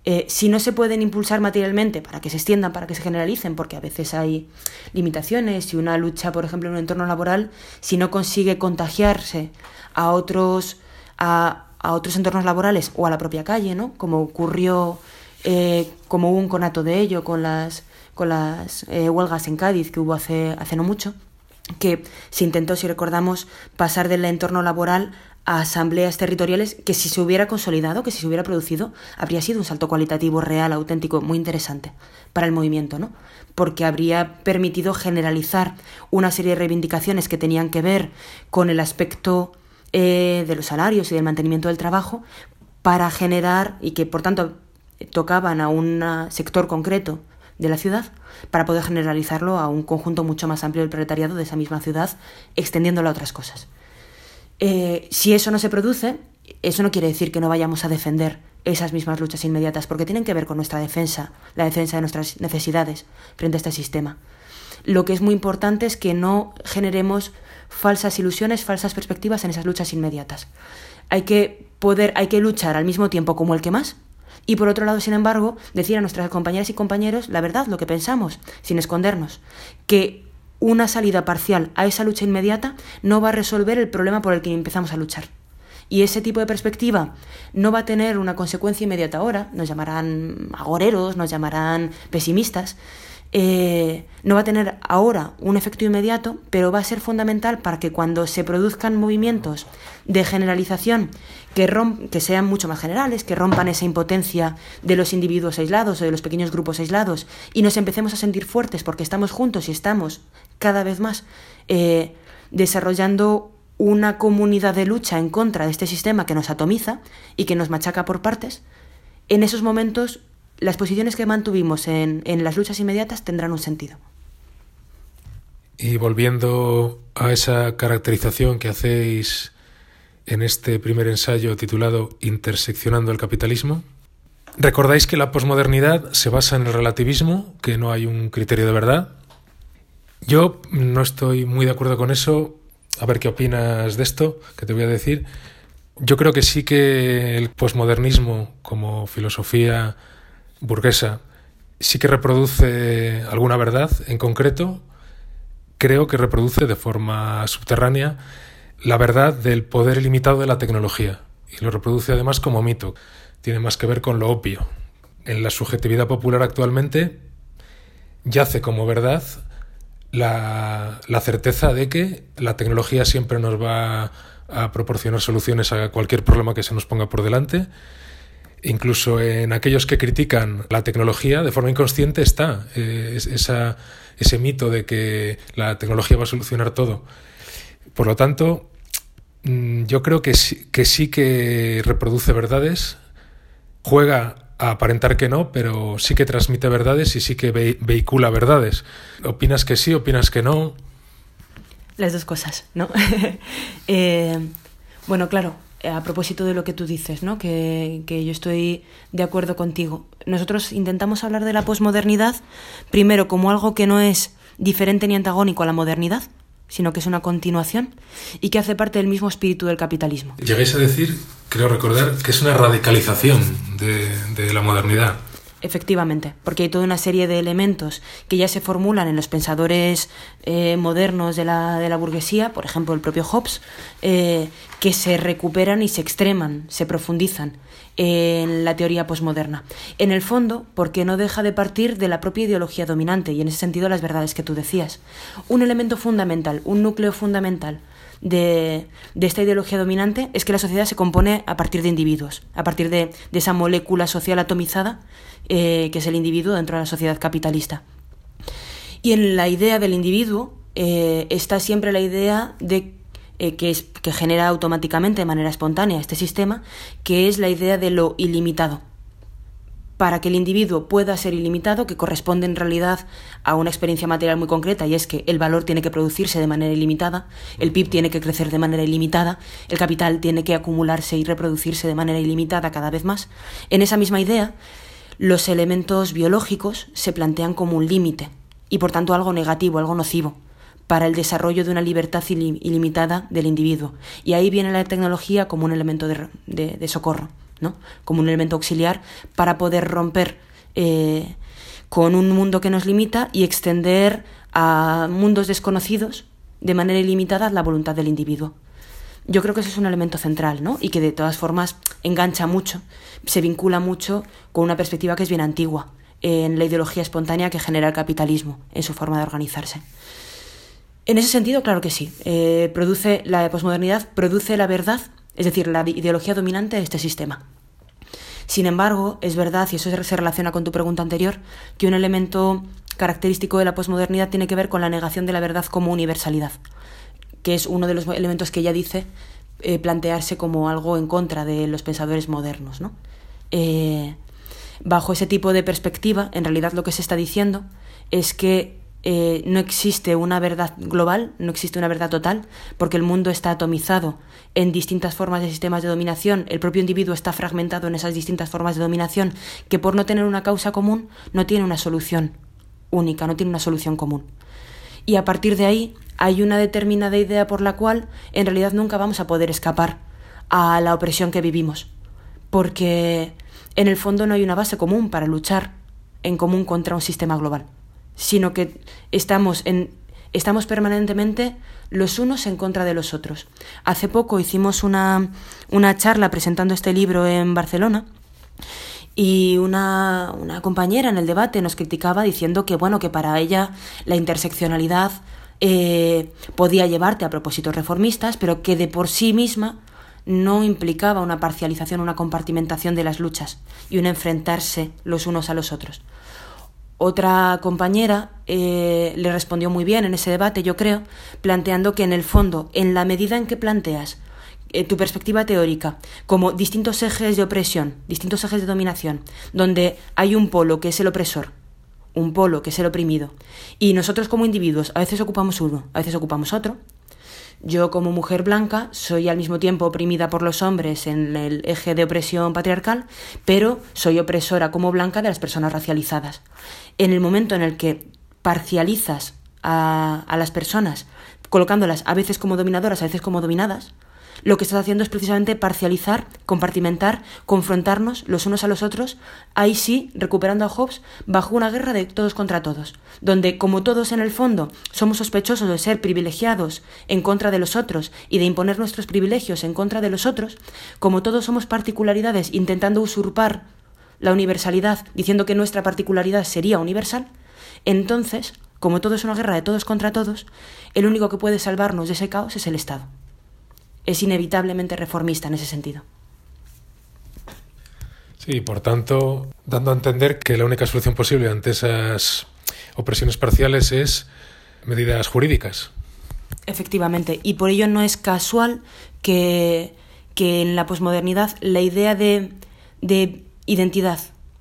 Eh, si no se pueden impulsar materialmente para que se extiendan, para que se generalicen, porque a veces hay limitaciones, si una lucha, por ejemplo, en un entorno laboral, si no consigue contagiarse a otros, a, otros entornos laborales o a la propia calle, ¿no? Como ocurrió, eh, como hubo un conato de ello con las, con las huelgas en Cádiz que hubo hace, hace no mucho que se intentó, si recordamos, pasar del entorno laboral a asambleas territoriales que si se hubiera consolidado, que si se hubiera producido, habría sido un salto cualitativo real, auténtico, muy interesante para el movimiento, ¿no? Porque habría permitido generalizar una serie de reivindicaciones que tenían que ver con el aspecto eh, de los salarios y del mantenimiento del trabajo para generar y que por tanto tocaban a un sector concreto de la ciudad para poder generalizarlo a un conjunto mucho más amplio del proletariado de esa misma ciudad, extendiéndolo a otras cosas. Eh, si eso no se produce, eso no quiere decir que no vayamos a defender esas mismas luchas inmediatas, porque tienen que ver con nuestra defensa, la defensa de nuestras necesidades frente a este sistema. Lo que es muy importante es que no generemos falsas ilusiones, falsas perspectivas en esas luchas inmediatas. Hay que poder, hay que luchar al mismo tiempo como el que más, y por otro lado, sin embargo, decir a nuestras compañeras y compañeros la verdad, lo que pensamos, sin escondernos, que una salida parcial a esa lucha inmediata no va a resolver el problema por el que empezamos a luchar. Y ese tipo de perspectiva no va a tener una consecuencia inmediata ahora, nos llamarán agoreros, nos llamarán pesimistas, eh, no va a tener ahora un efecto inmediato, pero va a ser fundamental para que cuando se produzcan movimientos de generalización que, que sean mucho más generales, que rompan esa impotencia de los individuos aislados o de los pequeños grupos aislados y nos empecemos a sentir fuertes porque estamos juntos y estamos cada vez más eh, desarrollando una comunidad de lucha en contra de este sistema que nos atomiza y que nos machaca por partes, en esos momentos las posiciones que mantuvimos en, en las luchas inmediatas tendrán un sentido. Y volviendo a esa caracterización que hacéis en este primer ensayo titulado Interseccionando el capitalismo. Recordáis que la posmodernidad se basa en el relativismo, que no hay un criterio de verdad. Yo no estoy muy de acuerdo con eso. A ver qué opinas de esto, que te voy a decir. Yo creo que sí que el posmodernismo como filosofía burguesa sí que reproduce alguna verdad en concreto. Creo que reproduce de forma subterránea la verdad del poder ilimitado de la tecnología y lo reproduce además como mito. Tiene más que ver con lo obvio. En la subjetividad popular actualmente yace como verdad la, la certeza de que la tecnología siempre nos va a proporcionar soluciones a cualquier problema que se nos ponga por delante. Incluso en aquellos que critican la tecnología, de forma inconsciente está eh, ese mito de que la tecnología va a solucionar todo. Por lo tanto, mm, yo creo que que, sí que reproduce verdades, juega a aparentar que no, pero sí que transmite verdades y sí que vehicula verdades. ¿Opinas que sí? ¿Opinas que no? Las dos cosas, ¿no? Eh, bueno, claro, a propósito de lo que tú dices, ¿no? Que, que, yo estoy de acuerdo contigo. Nosotros intentamos hablar de la posmodernidad primero como algo que no es diferente ni antagónico a la modernidad, sino que es una continuación y que hace parte del mismo espíritu del capitalismo. Llegáis a decir, creo recordar, que es una radicalización de, de la modernidad. Efectivamente, porque hay toda una serie de elementos que ya se formulan en los pensadores eh, modernos de la, de la, burguesía, por ejemplo el propio Hobbes, eh, que se recuperan y se extreman, se profundizan en la teoría posmoderna. En el fondo, porque no deja de partir de la propia ideología dominante y en ese sentido las verdades que tú decías. Un elemento fundamental, un núcleo fundamental de, esta ideología dominante es que la sociedad se compone a partir de individuos, a partir de, esa molécula social atomizada eh, que es el individuo dentro de la sociedad capitalista. Y en la idea del individuo eh, está siempre la idea de eh, que, es, que genera automáticamente de manera espontánea este sistema, que es la idea de lo ilimitado para que el individuo pueda ser ilimitado, que corresponde en realidad a una experiencia material muy concreta, y es que el valor tiene que producirse de manera ilimitada, el PIB tiene que crecer de manera ilimitada, el capital tiene que acumularse y reproducirse de manera ilimitada cada vez más. En esa misma idea, los elementos biológicos se plantean como un límite, y por tanto algo negativo, algo nocivo para el desarrollo de una libertad ilimitada del individuo. Y ahí viene la tecnología como un elemento de socorro como un elemento auxiliar para poder romper eh, con un mundo que nos limita y extender a mundos desconocidos de manera ilimitada la voluntad del individuo. Yo creo que ese es un elemento central, ¿no? Y que de todas formas engancha mucho, se vincula mucho con una perspectiva que es bien antigua, en la ideología espontánea que genera el capitalismo, en su forma de organizarse. En ese sentido, claro que sí. Eh, produce la posmodernidad produce la verdad es decir, la ideología dominante de este sistema. Sin embargo, es verdad, y eso se relaciona con tu pregunta anterior, que un elemento característico de la posmodernidad tiene que ver con la negación de la verdad como universalidad, que es uno de los elementos que ella dice eh, plantearse como algo en contra de los pensadores modernos. ¿no? Eh, bajo ese tipo de perspectiva, en realidad lo que se está diciendo es que eh, no existe una verdad global, no existe una verdad total, porque el mundo está atomizado en distintas formas de sistemas de dominación, el propio individuo está fragmentado en esas distintas formas de dominación, que por no tener una causa común no tiene una solución única, no tiene una solución común. Y a partir de ahí hay una determinada idea por la cual en realidad nunca vamos a poder escapar a la opresión que vivimos, porque en el fondo no hay una base común para luchar en común contra un sistema global sino que estamos, en, estamos permanentemente los unos en contra de los otros. Hace poco hicimos una, una charla presentando este libro en Barcelona y una, una, compañera en el debate nos criticaba diciendo que bueno que para ella la interseccionalidad eh, podía llevarte a propósitos reformistas pero que de por sí misma no implicaba una parcialización una compartimentación de las luchas y un enfrentarse los unos a los otros otra compañera eh, le respondió muy bien en ese debate, yo creo, planteando que en el fondo, en la medida en que planteas eh, tu perspectiva teórica como distintos ejes de opresión, distintos ejes de dominación, donde hay un polo que es el opresor, un polo que es el oprimido, y nosotros como individuos a veces ocupamos uno, a veces ocupamos otro, Yo como mujer blanca soy al mismo tiempo oprimida por los hombres en el eje de opresión patriarcal, pero soy opresora como blanca de las personas racializadas. En el momento en el que parcializas a, las personas, colocándolas a veces como dominadoras, a veces como dominadas, lo que estás haciendo es precisamente parcializar, compartimentar, confrontarnos los unos a los otros, ahí sí, recuperando a Hobbes, bajo una guerra de todos contra todos, donde como todos en el fondo somos sospechosos de ser privilegiados en contra de los otros y de imponer nuestros privilegios en contra de los otros, como todos somos particularidades intentando usurpar la universalidad diciendo que nuestra particularidad sería universal, entonces, como todo es una guerra de todos contra todos, el único que puede salvarnos de ese caos es el Estado es inevitablemente reformista en ese sentido. Sí, por tanto, dando a entender que la única solución posible ante esas opresiones parciales es medidas jurídicas. Efectivamente, y por ello no es casual que, que en la posmodernidad la idea de, de identidad,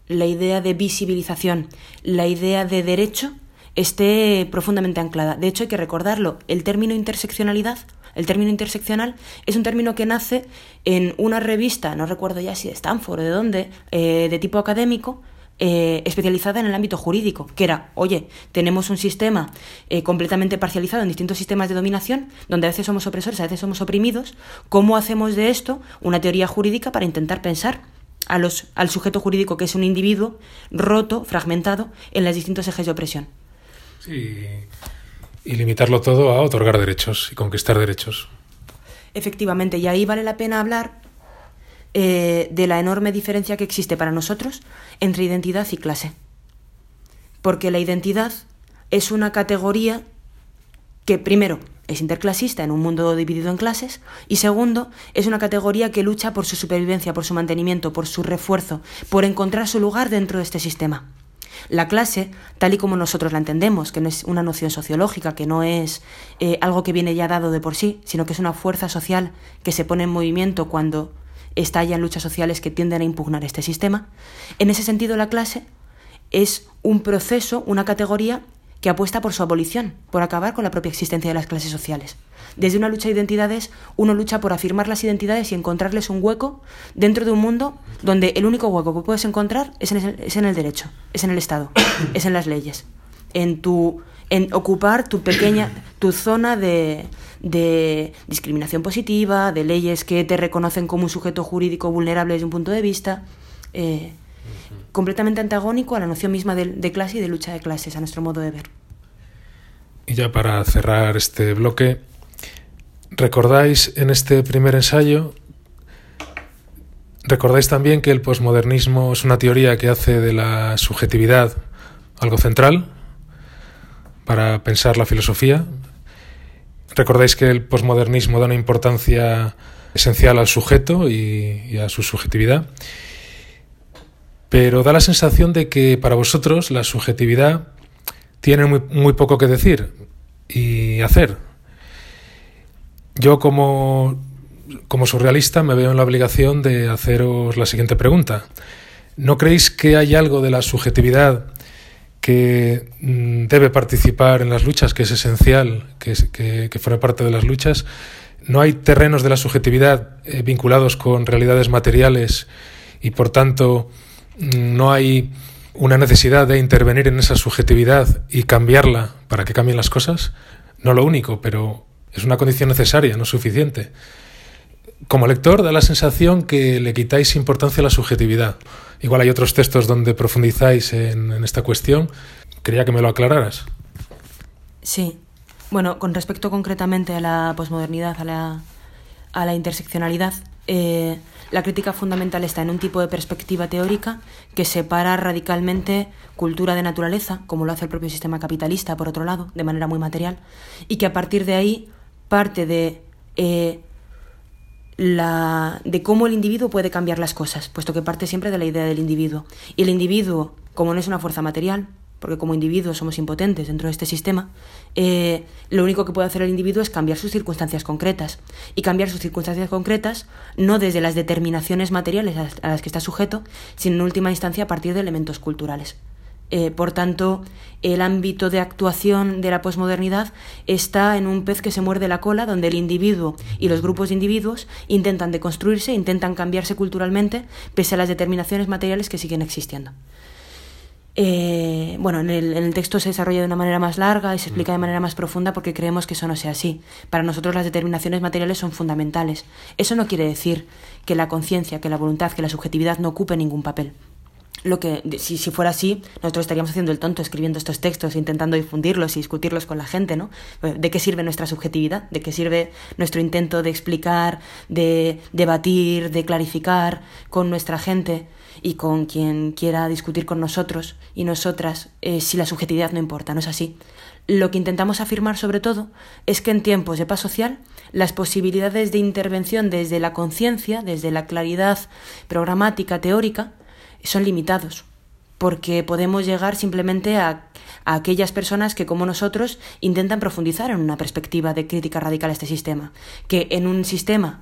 la idea de visibilización, la idea de derecho esté profundamente anclada. De hecho, hay que recordarlo, el término interseccionalidad el término interseccional es un término que nace en una revista, no recuerdo ya si de Stanford o de dónde, eh, de tipo académico, eh, especializada en el ámbito jurídico, que era, oye, tenemos un sistema eh, completamente parcializado en distintos sistemas de dominación, donde a veces somos opresores, a veces somos oprimidos, ¿cómo hacemos de esto una teoría jurídica para intentar pensar a los, al sujeto jurídico que es un individuo roto, fragmentado en los distintos ejes de opresión? Sí, y limitarlo todo a otorgar derechos y conquistar derechos. Efectivamente, y ahí vale la pena hablar eh, de la enorme diferencia que existe para nosotros entre identidad y clase. Porque la identidad es una categoría que, primero, es interclasista en un mundo dividido en clases y segundo, es una categoría que lucha por su supervivencia, por su mantenimiento, por su refuerzo, por encontrar su lugar dentro de este sistema. La clase, tal y como nosotros la entendemos, que no es una noción sociológica, que no es eh, algo que viene ya dado de por sí, sino que es una fuerza social que se pone en movimiento cuando estallan luchas sociales que tienden a impugnar este sistema, en ese sentido la clase es un proceso, una categoría que apuesta por su abolición, por acabar con la propia existencia de las clases sociales. Desde una lucha de identidades, uno lucha por afirmar las identidades y encontrarles un hueco dentro de un mundo donde el único hueco que puedes encontrar es en el, derecho, es en el Estado, es en las leyes, en tu en ocupar tu pequeña tu zona de, de discriminación positiva, de leyes que te reconocen como un sujeto jurídico vulnerable desde un punto de vista. Eh, completamente antagónico a la noción misma de, clase y de lucha de clases, a nuestro modo de ver. Y ya para cerrar este bloque, ¿recordáis en este primer ensayo, recordáis también que el posmodernismo es una teoría que hace de la subjetividad algo central para pensar la filosofía? ¿Recordáis que el posmodernismo da una importancia esencial al sujeto y a su subjetividad? Pero da la sensación de que para vosotros la subjetividad tiene muy, poco que decir y hacer. Yo como, como surrealista me veo en la obligación de haceros la siguiente pregunta. ¿No creéis que hay algo de la subjetividad que mm, debe participar en las luchas, que es esencial que, que, fuera parte de las luchas? ¿No hay terrenos de la subjetividad eh, vinculados con realidades materiales y por tanto no hay una necesidad de intervenir en esa subjetividad y cambiarla para que cambien las cosas, no lo único, pero es una condición necesaria, no suficiente. Como lector da la sensación que le quitáis importancia a la subjetividad. Igual hay otros textos donde profundizáis en, esta cuestión. Quería que me lo aclararas. Sí. Bueno, con respecto concretamente a la posmodernidad, a la, a la interseccionalidad, eh, la crítica fundamental está en un tipo de perspectiva teórica que separa radicalmente cultura de naturaleza, como lo hace el propio sistema capitalista, por otro lado, de manera muy material, y que a partir de ahí parte de, eh, la, de cómo el individuo puede cambiar las cosas, puesto que parte siempre de la idea del individuo. Y el individuo, como no es una fuerza material, porque como individuos somos impotentes dentro de este sistema, eh, lo único que puede hacer el individuo es cambiar sus circunstancias concretas. Y cambiar sus circunstancias concretas no desde las determinaciones materiales a las que está sujeto, sino en última instancia a partir de elementos culturales. Eh, por tanto, el ámbito de actuación de la posmodernidad está en un pez que se muerde la cola, donde el individuo y los grupos de individuos intentan deconstruirse, intentan cambiarse culturalmente, pese a las determinaciones materiales que siguen existiendo. Eh, bueno, en el, texto se desarrolla de una manera más larga y se explica de manera más profunda porque creemos que eso no sea así. Para nosotros las determinaciones materiales son fundamentales. Eso no quiere decir que la conciencia, que la voluntad, que la subjetividad no ocupe ningún papel lo que si, si, fuera así nosotros estaríamos haciendo el tonto escribiendo estos textos intentando difundirlos y discutirlos con la gente no de qué sirve nuestra subjetividad de qué sirve nuestro intento de explicar de debatir de clarificar con nuestra gente y con quien quiera discutir con nosotros y nosotras eh, si la subjetividad no importa no es así lo que intentamos afirmar sobre todo es que en tiempos de paz social las posibilidades de intervención desde la conciencia desde la claridad programática teórica son limitados, porque podemos llegar simplemente a, aquellas personas que, como nosotros, intentan profundizar en una perspectiva de crítica radical a este sistema, que en un sistema,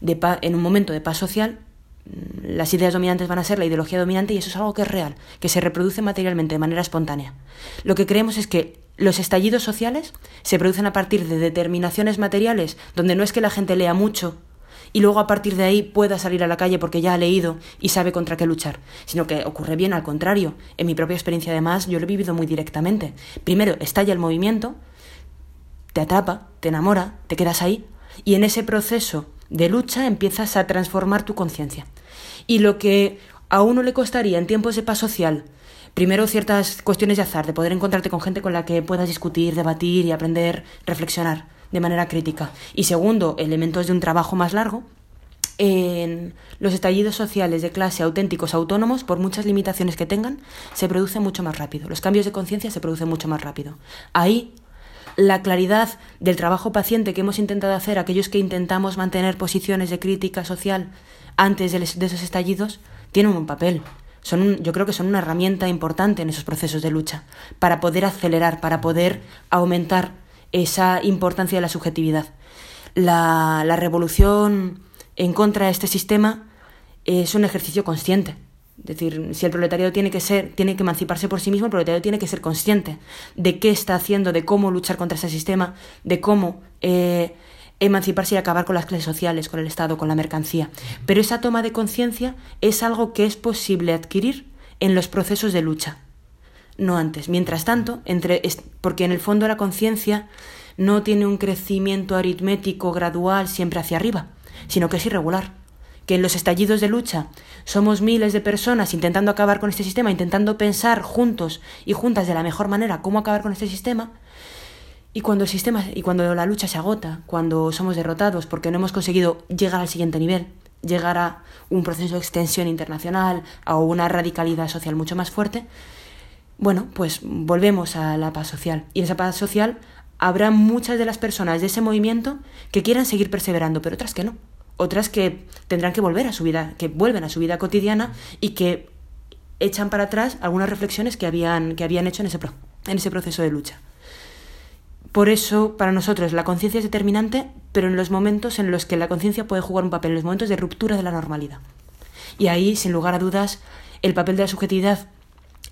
de en un momento de paz social, mm, las ideas dominantes van a ser la ideología dominante y eso es algo que es real, que se reproduce materialmente de manera espontánea. Lo que creemos es que los estallidos sociales se producen a partir de determinaciones materiales donde no es que la gente lea mucho y luego a partir de ahí pueda salir a la calle porque ya ha leído y sabe contra qué luchar, sino que ocurre bien al contrario. En mi propia experiencia además yo lo he vivido muy directamente. Primero estalla el movimiento, te atrapa, te enamora, te quedas ahí y en ese proceso de lucha empiezas a transformar tu conciencia. Y lo que a uno le costaría en tiempos de paz social, primero ciertas cuestiones de azar, de poder encontrarte con gente con la que puedas discutir, debatir y aprender, reflexionar de manera crítica. Y segundo, elementos de un trabajo más largo. En los estallidos sociales de clase auténticos autónomos, por muchas limitaciones que tengan, se produce mucho más rápido. Los cambios de conciencia se producen mucho más rápido. Ahí la claridad del trabajo paciente que hemos intentado hacer aquellos que intentamos mantener posiciones de crítica social antes de, esos estallidos tiene un papel. Son yo creo que son una herramienta importante en esos procesos de lucha para poder acelerar, para poder aumentar esa importancia de la subjetividad. La, la revolución en contra de este sistema es un ejercicio consciente. Es decir, si el proletariado tiene que ser, tiene que emanciparse por sí mismo, el proletariado tiene que ser consciente de qué está haciendo, de cómo luchar contra ese sistema, de cómo eh, emanciparse y acabar con las clases sociales, con el Estado, con la mercancía. Pero esa toma de conciencia es algo que es posible adquirir en los procesos de lucha no antes. Mientras tanto, entre, porque en el fondo la conciencia no tiene un crecimiento aritmético gradual siempre hacia arriba, sino que es irregular. Que en los estallidos de lucha somos miles de personas intentando acabar con este sistema, intentando pensar juntos y juntas de la mejor manera cómo acabar con este sistema. Y cuando el sistema y cuando la lucha se agota, cuando somos derrotados porque no hemos conseguido llegar al siguiente nivel, llegar a un proceso de extensión internacional, a una radicalidad social mucho más fuerte, bueno, pues volvemos a la paz social. Y en esa paz social habrá muchas de las personas de ese movimiento que quieran seguir perseverando, pero otras que no. Otras que tendrán que volver a su vida, que vuelven a su vida cotidiana y que echan para atrás algunas reflexiones que habían, que habían hecho en ese, en ese proceso de lucha. Por eso, para nosotros, la conciencia es determinante, pero en los momentos en los que la conciencia puede jugar un papel, en los momentos de ruptura de la normalidad. Y ahí, sin lugar a dudas, el papel de la subjetividad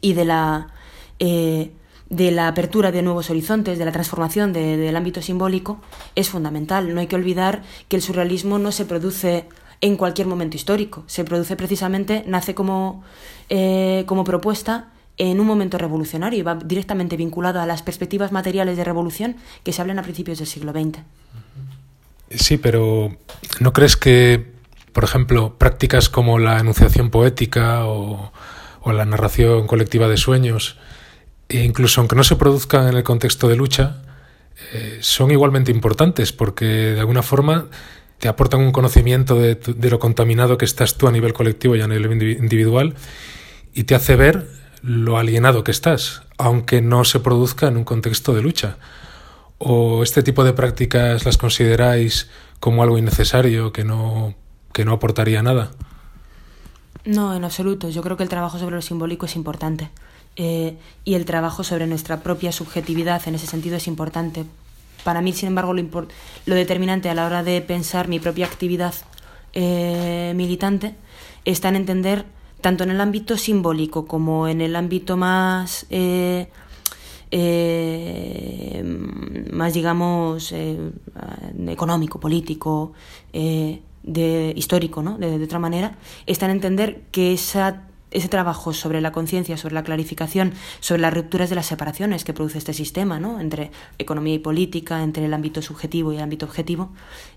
y de la, eh, de la apertura de nuevos horizontes, de la transformación del ámbito simbólico, es fundamental. No hay que olvidar que el surrealismo no se produce en cualquier momento histórico, se produce precisamente, nace como, eh, como propuesta en un momento revolucionario y va directamente vinculado a las perspectivas materiales de revolución que se hablan a principios del siglo XX. Sí, pero ¿no crees que, por ejemplo, prácticas como la enunciación poética o la narración colectiva de sueños, e incluso aunque no se produzcan en el contexto de lucha, eh, son igualmente importantes porque de alguna forma te aportan un conocimiento de, lo contaminado que estás tú a nivel colectivo y a nivel individual y te hace ver lo alienado que estás, aunque no se produzca en un contexto de lucha. ¿O este tipo de prácticas las consideráis como algo innecesario, que no, que no aportaría nada? No, en absoluto. Yo creo que el trabajo sobre lo simbólico es importante. Eh, y el trabajo sobre nuestra propia subjetividad en ese sentido es importante. Para mí, sin embargo, lo, lo determinante a la hora de pensar mi propia actividad eh, militante está en entender tanto en el ámbito simbólico como en el ámbito más eh, eh, más digamos económico, político, de, histórico, ¿no? De, de, otra manera, está en entender que esa ese trabajo sobre la conciencia, sobre la clarificación, sobre las rupturas de las separaciones que produce este sistema, ¿no? entre economía y política, entre el ámbito subjetivo y el ámbito objetivo,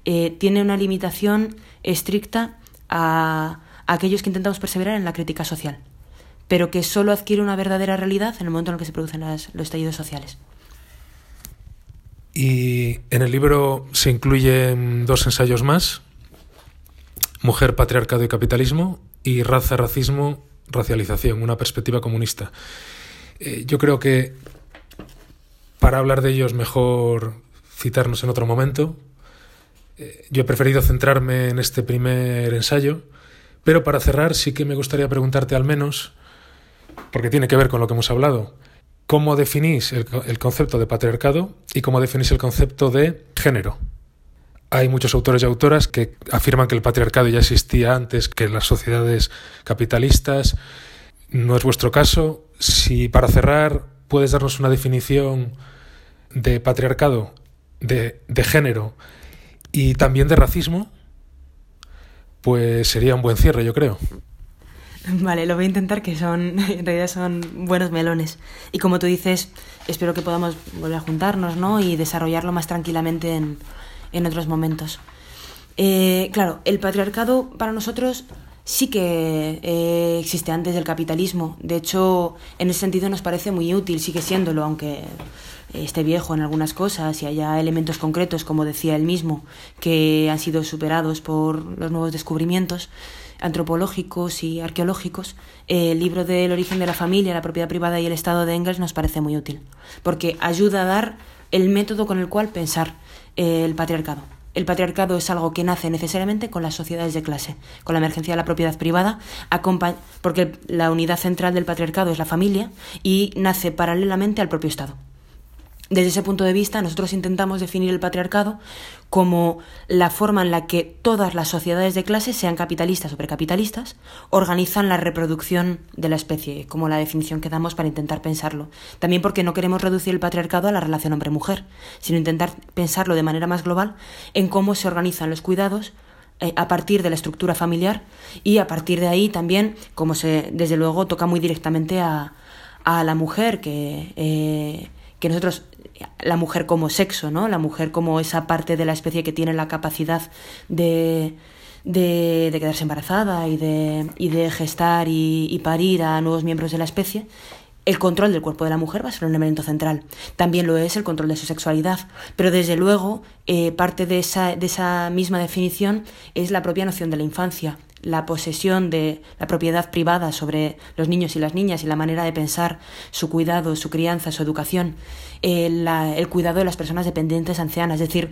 eh, tiene una limitación estricta a, aquellos que intentamos perseverar en la crítica social, pero que solo adquiere una verdadera realidad en el momento en el que se producen los estallidos sociales. Y en el libro se incluyen dos ensayos más, Mujer, Patriarcado y Capitalismo, y Raza, Racismo racialización, una perspectiva comunista. Eh, yo creo que para hablar de ellos mejor citarnos en otro momento. Eh, yo he preferido centrarme en este primer ensayo, pero para cerrar sí que me gustaría preguntarte al menos, porque tiene que ver con lo que hemos hablado, ¿cómo definís el, el concepto de patriarcado y cómo definís el concepto de género? Hay muchos autores y autoras que afirman que el patriarcado ya existía antes que las sociedades capitalistas. No es vuestro caso. Si para cerrar puedes darnos una definición de patriarcado, de, género y también de racismo, pues sería un buen cierre, yo creo. Vale, lo voy a intentar, que son, en realidad son buenos melones. Y como tú dices, espero que podamos volver a juntarnos, ¿no? Y desarrollarlo más tranquilamente en, en otros momentos. Eh, claro, el patriarcado para nosotros sí que eh, existe antes del capitalismo. De hecho, en ese sentido nos parece muy útil, sigue siéndolo, aunque esté viejo en algunas cosas y haya elementos concretos, como decía él mismo, que han sido superados por los nuevos descubrimientos antropológicos y arqueológicos, el libro del origen de la familia, la propiedad privada y el Estado de Engels nos parece muy útil, porque ayuda a dar el método con el cual pensar el patriarcado. El patriarcado es algo que nace necesariamente con las sociedades de clase, con la emergencia de la propiedad privada, porque la unidad central del patriarcado es la familia y nace paralelamente al propio Estado. Desde ese punto de vista, nosotros intentamos definir el patriarcado como la forma en la que todas las sociedades de clase, sean capitalistas o precapitalistas, organizan la reproducción de la especie, como la definición que damos para intentar pensarlo. También porque no queremos reducir el patriarcado a la relación hombre-mujer, sino intentar pensarlo de manera más global en cómo se organizan los cuidados eh, a partir de la estructura familiar y a partir de ahí también, como se, desde luego, toca muy directamente a, la mujer que... Eh, que nosotros la mujer como sexo, ¿no? La mujer como esa parte de la especie que tiene la capacidad de, de, quedarse embarazada y de, y de gestar y, parir a nuevos miembros de la especie, el control del cuerpo de la mujer va a ser un elemento central. También lo es el control de su sexualidad. Pero desde luego, eh, parte de esa, de esa misma definición es la propia noción de la infancia la posesión de la propiedad privada sobre los niños y las niñas y la manera de pensar su cuidado, su crianza, su educación, el, el cuidado de las personas dependientes ancianas, es decir,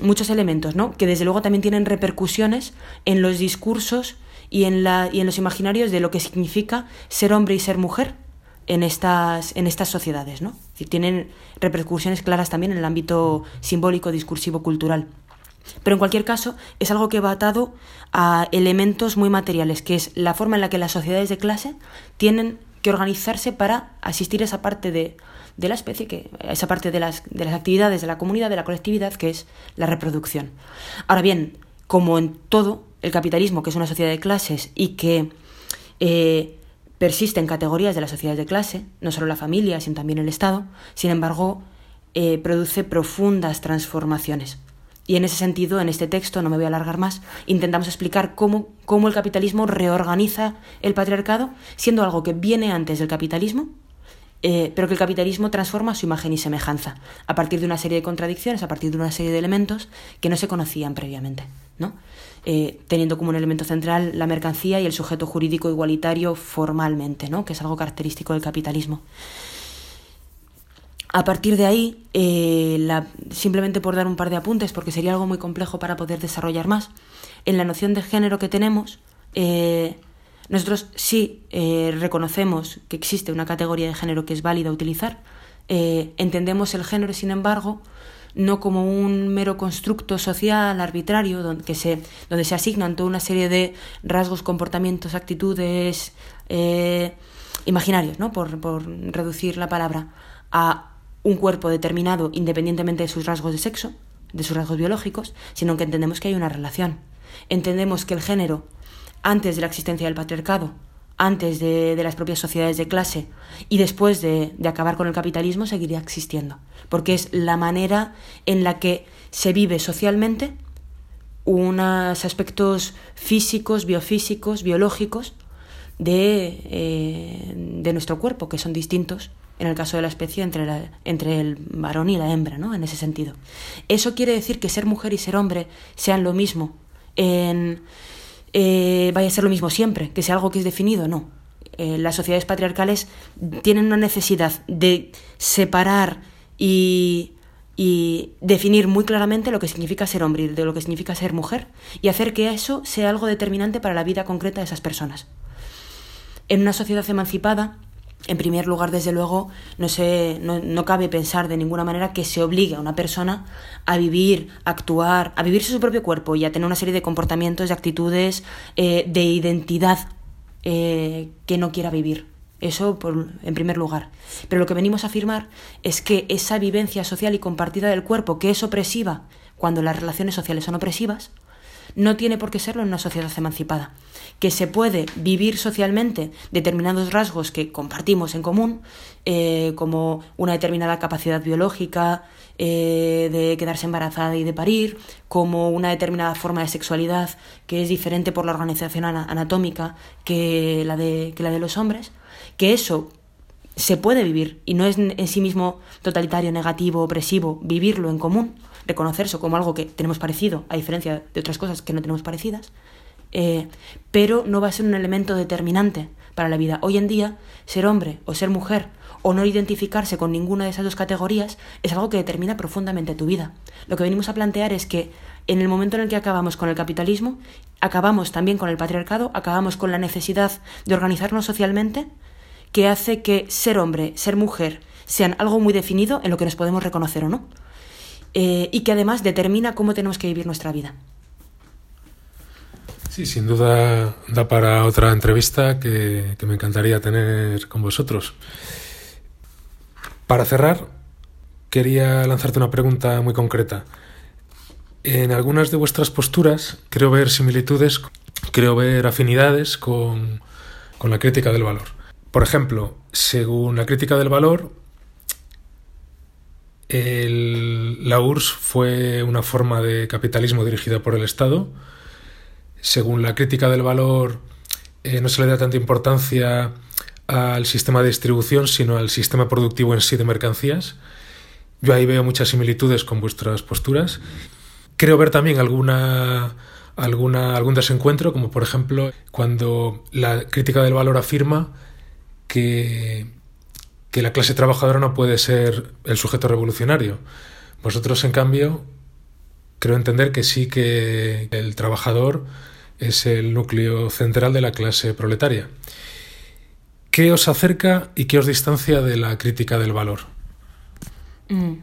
muchos elementos, ¿no? Que desde luego también tienen repercusiones en los discursos y en, la, y en los imaginarios de lo que significa ser hombre y ser mujer en estas, en estas sociedades, ¿no? tienen repercusiones claras también en el ámbito simbólico, discursivo, cultural. Pero en cualquier caso, es algo que va atado a elementos muy materiales, que es la forma en la que las sociedades de clase tienen que organizarse para asistir a esa parte de, de la especie, que, esa parte de las, de las actividades de la comunidad, de la colectividad, que es la reproducción. Ahora bien, como en todo, el capitalismo, que es una sociedad de clases y que eh, persiste en categorías de las sociedades de clase, no solo la familia, sino también el Estado, sin embargo, eh, produce profundas transformaciones. Y en ese sentido, en este texto, no me voy a alargar más, intentamos explicar cómo, cómo el capitalismo reorganiza el patriarcado, siendo algo que viene antes del capitalismo, eh, pero que el capitalismo transforma su imagen y semejanza, a partir de una serie de contradicciones, a partir de una serie de elementos que no se conocían previamente, ¿no? Eh, teniendo como un elemento central la mercancía y el sujeto jurídico igualitario formalmente, ¿no? que es algo característico del capitalismo. A partir de ahí, eh, simplemente por dar un par de apuntes, porque sería algo muy complejo para poder desarrollar más, en la noción de género que tenemos, eh, nosotros sí eh, reconocemos que existe una categoría de género que es válida utilizar, entendemos el género, sin embargo, no como un mero constructo social arbitrario donde, se, donde se asignan toda una serie de rasgos, comportamientos, actitudes imaginarios, ¿no? por, por reducir la palabra, a un cuerpo determinado independientemente de sus rasgos de sexo, de sus rasgos biológicos, sino que entendemos que hay una relación. Entendemos que el género, antes de la existencia del patriarcado, antes de, las propias sociedades de clase y después de, acabar con el capitalismo seguiría existiendo, porque es la manera en la que se vive socialmente unos aspectos físicos, biofísicos, biológicos de, eh, de nuestro cuerpo, que son distintos en el caso de la especie entre, la, entre el varón y la hembra, ¿no? En ese sentido. ¿Eso quiere decir que ser mujer y ser hombre sean lo mismo en eh, vaya a ser lo mismo siempre, que sea algo que es definido, no. Eh, las sociedades patriarcales tienen una necesidad de separar y, y definir muy claramente lo que significa ser hombre y de lo que significa ser mujer y hacer que eso sea algo determinante para la vida concreta de esas personas. En una sociedad emancipada, en primer lugar, desde luego, no, se, no, cabe pensar de ninguna manera que se obligue a una persona a vivir, a actuar, a vivirse su propio cuerpo y a tener una serie de comportamientos, de actitudes, eh, de identidad eh, que no quiera vivir. Eso por, en primer lugar. Pero lo que venimos a afirmar es que esa vivencia social y compartida del cuerpo, que es opresiva cuando las relaciones sociales son opresivas, no tiene por qué serlo en una sociedad emancipada que se puede vivir socialmente determinados rasgos que compartimos en común, eh, como una determinada capacidad biológica eh, de quedarse embarazada y de parir, como una determinada forma de sexualidad que es diferente por la organización anatómica que la de, que la de los hombres, que eso se puede vivir y no es en sí mismo totalitario, negativo, opresivo, vivirlo en común, reconocerse como algo que tenemos parecido, a diferencia de otras cosas que no tenemos parecidas, eh, pero no va a ser un elemento determinante para la vida. Hoy en día, ser hombre o ser mujer o no identificarse con ninguna de esas dos categorías es algo que determina profundamente tu vida. Lo que venimos a plantear es que en el momento en el que acabamos con el capitalismo, acabamos también con el patriarcado, acabamos con la necesidad de organizarnos socialmente, que hace que ser hombre, ser mujer, sean algo muy definido en lo que nos podemos reconocer o no, eh, y que además determina cómo tenemos que vivir nuestra vida. Sí, sin duda da para otra entrevista que, me encantaría tener con vosotros. Para cerrar, quería lanzarte una pregunta muy concreta. En algunas de vuestras posturas creo ver similitudes, creo ver afinidades con, con la crítica del valor. Por ejemplo, según la crítica del valor, el, la URSS fue una forma de capitalismo dirigida por el Estado, según la crítica del valor, eh, no se le da tanta importancia al sistema de distribución, sino al sistema productivo en sí de mercancías. Yo ahí veo muchas similitudes con vuestras posturas. Creo ver también alguna, alguna, algún desencuentro, como por ejemplo cuando la crítica del valor afirma que, que la clase trabajadora no puede ser el sujeto revolucionario. Vosotros, en cambio, creo entender que sí que el trabajador es el núcleo central de la clase proletaria. ¿Qué os acerca y qué os distancia de la crítica del valor? Mm.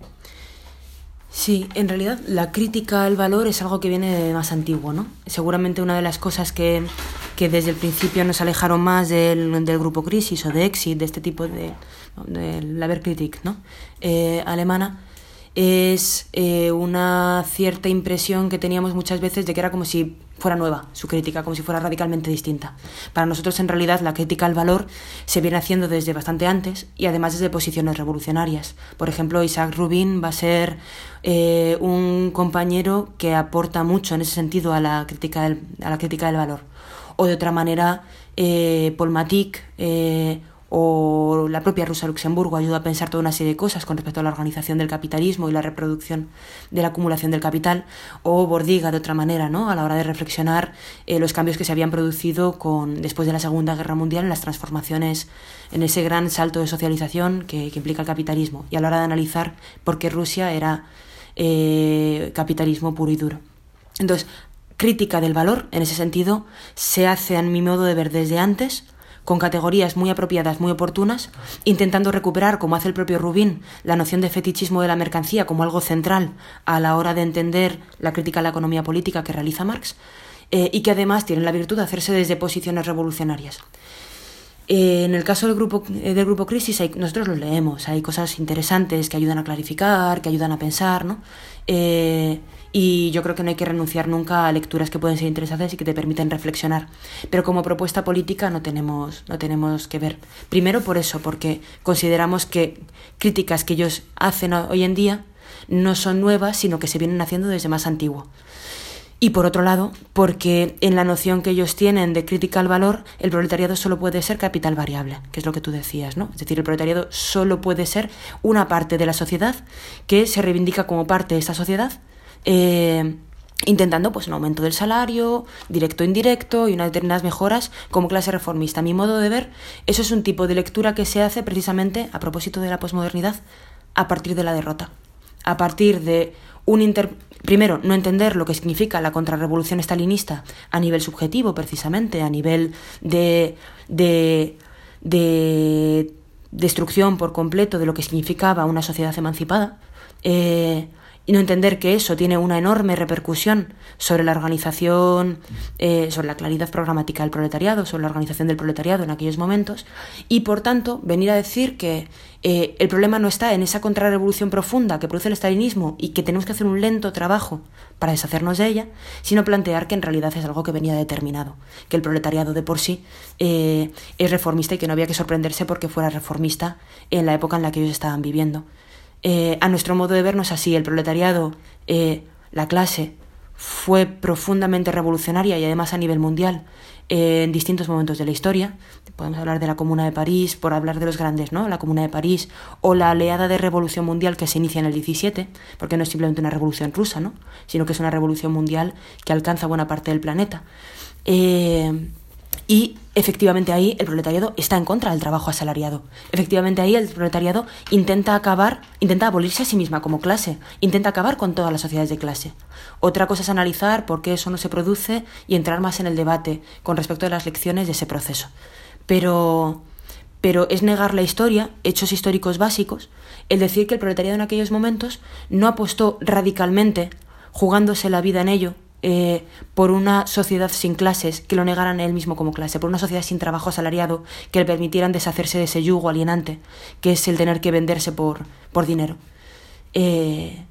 Sí, en realidad la crítica al valor es algo que viene de más antiguo, ¿no? Seguramente una de las cosas que, que desde el principio nos alejaron más del, del, grupo Crisis o de Exit, de este tipo de, de la Verkritik, ¿no? Eh, alemana, es eh, una cierta impresión que teníamos muchas veces de que era como si fuera nueva su crítica, como si fuera radicalmente distinta. Para nosotros, en realidad, la crítica al valor se viene haciendo desde bastante antes y además desde posiciones revolucionarias. Por ejemplo, Isaac Rubin va a ser eh, un compañero que aporta mucho en ese sentido a la crítica del, a la crítica del valor. O de otra manera, eh, Paul Matic o la propia Rusia Luxemburgo ayuda a pensar toda una serie de cosas con respecto a la organización del capitalismo y la reproducción de la acumulación del capital, o Bordiga de otra manera, ¿no? a la hora de reflexionar eh, los cambios que se habían producido con, después de la Segunda Guerra Mundial en las transformaciones, en ese gran salto de socialización que, implica el capitalismo, y a la hora de analizar por qué Rusia era eh, capitalismo puro y duro. Entonces, crítica del valor, en ese sentido, se hace, a mi modo de ver, desde antes, con categorías muy apropiadas, muy oportunas, intentando recuperar, como hace el propio Rubín, la noción de fetichismo de la mercancía como algo central a la hora de entender la crítica a la economía política que realiza Marx, eh, y que además tienen la virtud de hacerse desde posiciones revolucionarias. Eh, en el caso del grupo, eh, del grupo Crisis, hay, nosotros los leemos, hay cosas interesantes que ayudan a clarificar, que ayudan a pensar, ¿no? Y yo creo que no hay que renunciar nunca a lecturas que pueden ser interesantes y que te permiten reflexionar. Pero como propuesta política no tenemos, no tenemos que ver. Primero por eso, porque consideramos que críticas que ellos hacen hoy en día no son nuevas, sino que se vienen haciendo desde más antiguo. Y por otro lado, porque en la noción que ellos tienen de crítica al valor, el proletariado solo puede ser capital variable, que es lo que tú decías, ¿no? Es decir, el proletariado solo puede ser una parte de la sociedad que se reivindica como parte de esta sociedad eh, intentando pues un aumento del salario, directo o indirecto, y unas determinadas mejoras como clase reformista. A mi modo de ver, eso es un tipo de lectura que se hace precisamente a propósito de la posmodernidad a partir de la derrota. A partir de un inter... Primero, no entender lo que significa la contrarrevolución estalinista a nivel subjetivo, precisamente, a nivel de, de, de destrucción por completo de lo que significaba una sociedad emancipada. Eh, y no entender que eso tiene una enorme repercusión sobre la organización, eh, sobre la claridad programática del proletariado, sobre la organización del proletariado en aquellos momentos, y por tanto venir a decir que eh, el problema no está en esa contrarrevolución profunda que produce el estalinismo y que tenemos que hacer un lento trabajo para deshacernos de ella, sino plantear que en realidad es algo que venía determinado, que el proletariado de por sí eh, es reformista y que no había que sorprenderse porque fuera reformista en la época en la que ellos estaban viviendo. Eh, a nuestro modo de vernos así, el proletariado, eh, la clase, fue profundamente revolucionaria y además a nivel mundial eh, en distintos momentos de la historia. Podemos hablar de la Comuna de París, por hablar de los grandes, ¿no? La Comuna de París o la oleada de revolución mundial que se inicia en el 17, porque no es simplemente una revolución rusa, ¿no? Sino que es una revolución mundial que alcanza buena parte del planeta. Y efectivamente ahí el proletariado está en contra del trabajo asalariado. Efectivamente ahí el proletariado intenta acabar, intenta abolirse a sí misma como clase, intenta acabar con todas las sociedades de clase. Otra cosa es analizar por qué eso no se produce y entrar más en el debate con respecto a las lecciones de ese proceso. Pero pero es negar la historia, hechos históricos básicos, el decir que el proletariado en aquellos momentos no apostó radicalmente, jugándose la vida en ello, eh, por una sociedad sin clases que lo negaran él mismo como clase, por una sociedad sin trabajo asalariado que le permitieran deshacerse de ese yugo alienante, que es el tener que venderse por, por dinero. Eh,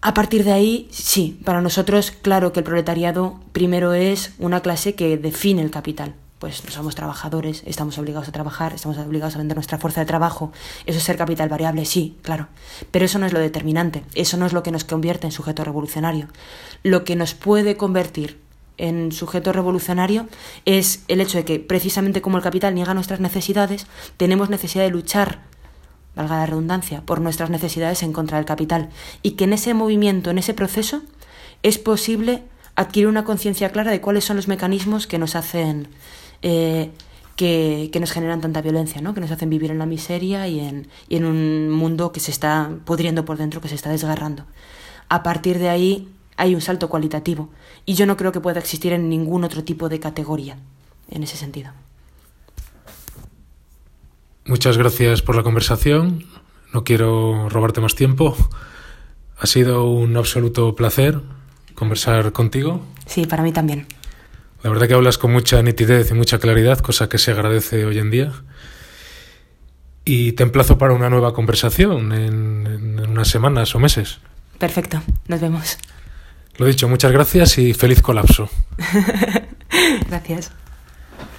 a partir de ahí, sí, para nosotros, claro que el proletariado primero es una clase que define el capital pues somos trabajadores, estamos obligados a trabajar, estamos obligados a vender nuestra fuerza de trabajo. Eso es ser capital variable, sí, claro. Pero eso no es lo determinante, eso no es lo que nos convierte en sujeto revolucionario. Lo que nos puede convertir en sujeto revolucionario es el hecho de que precisamente como el capital niega nuestras necesidades, tenemos necesidad de luchar, valga la redundancia, por nuestras necesidades en contra del capital. Y que en ese movimiento, en ese proceso, es posible adquirir una conciencia clara de cuáles son los mecanismos que nos hacen eh, que, nos generan tanta violencia, ¿no? que nos hacen vivir en la miseria y en, y en un mundo que se está pudriendo por dentro, que se está desgarrando. A partir de ahí hay un salto cualitativo y yo no creo que pueda existir en ningún otro tipo de categoría en ese sentido. Muchas gracias por la conversación. No quiero robarte más tiempo. Ha sido un absoluto placer conversar contigo. Sí, para mí también. La verdad que hablas con mucha nitidez y mucha claridad, cosa que se agradece hoy en día. Y te emplazo para una nueva conversación en, en unas semanas o meses. Perfecto, nos vemos. Lo dicho, muchas gracias y feliz colapso. gracias.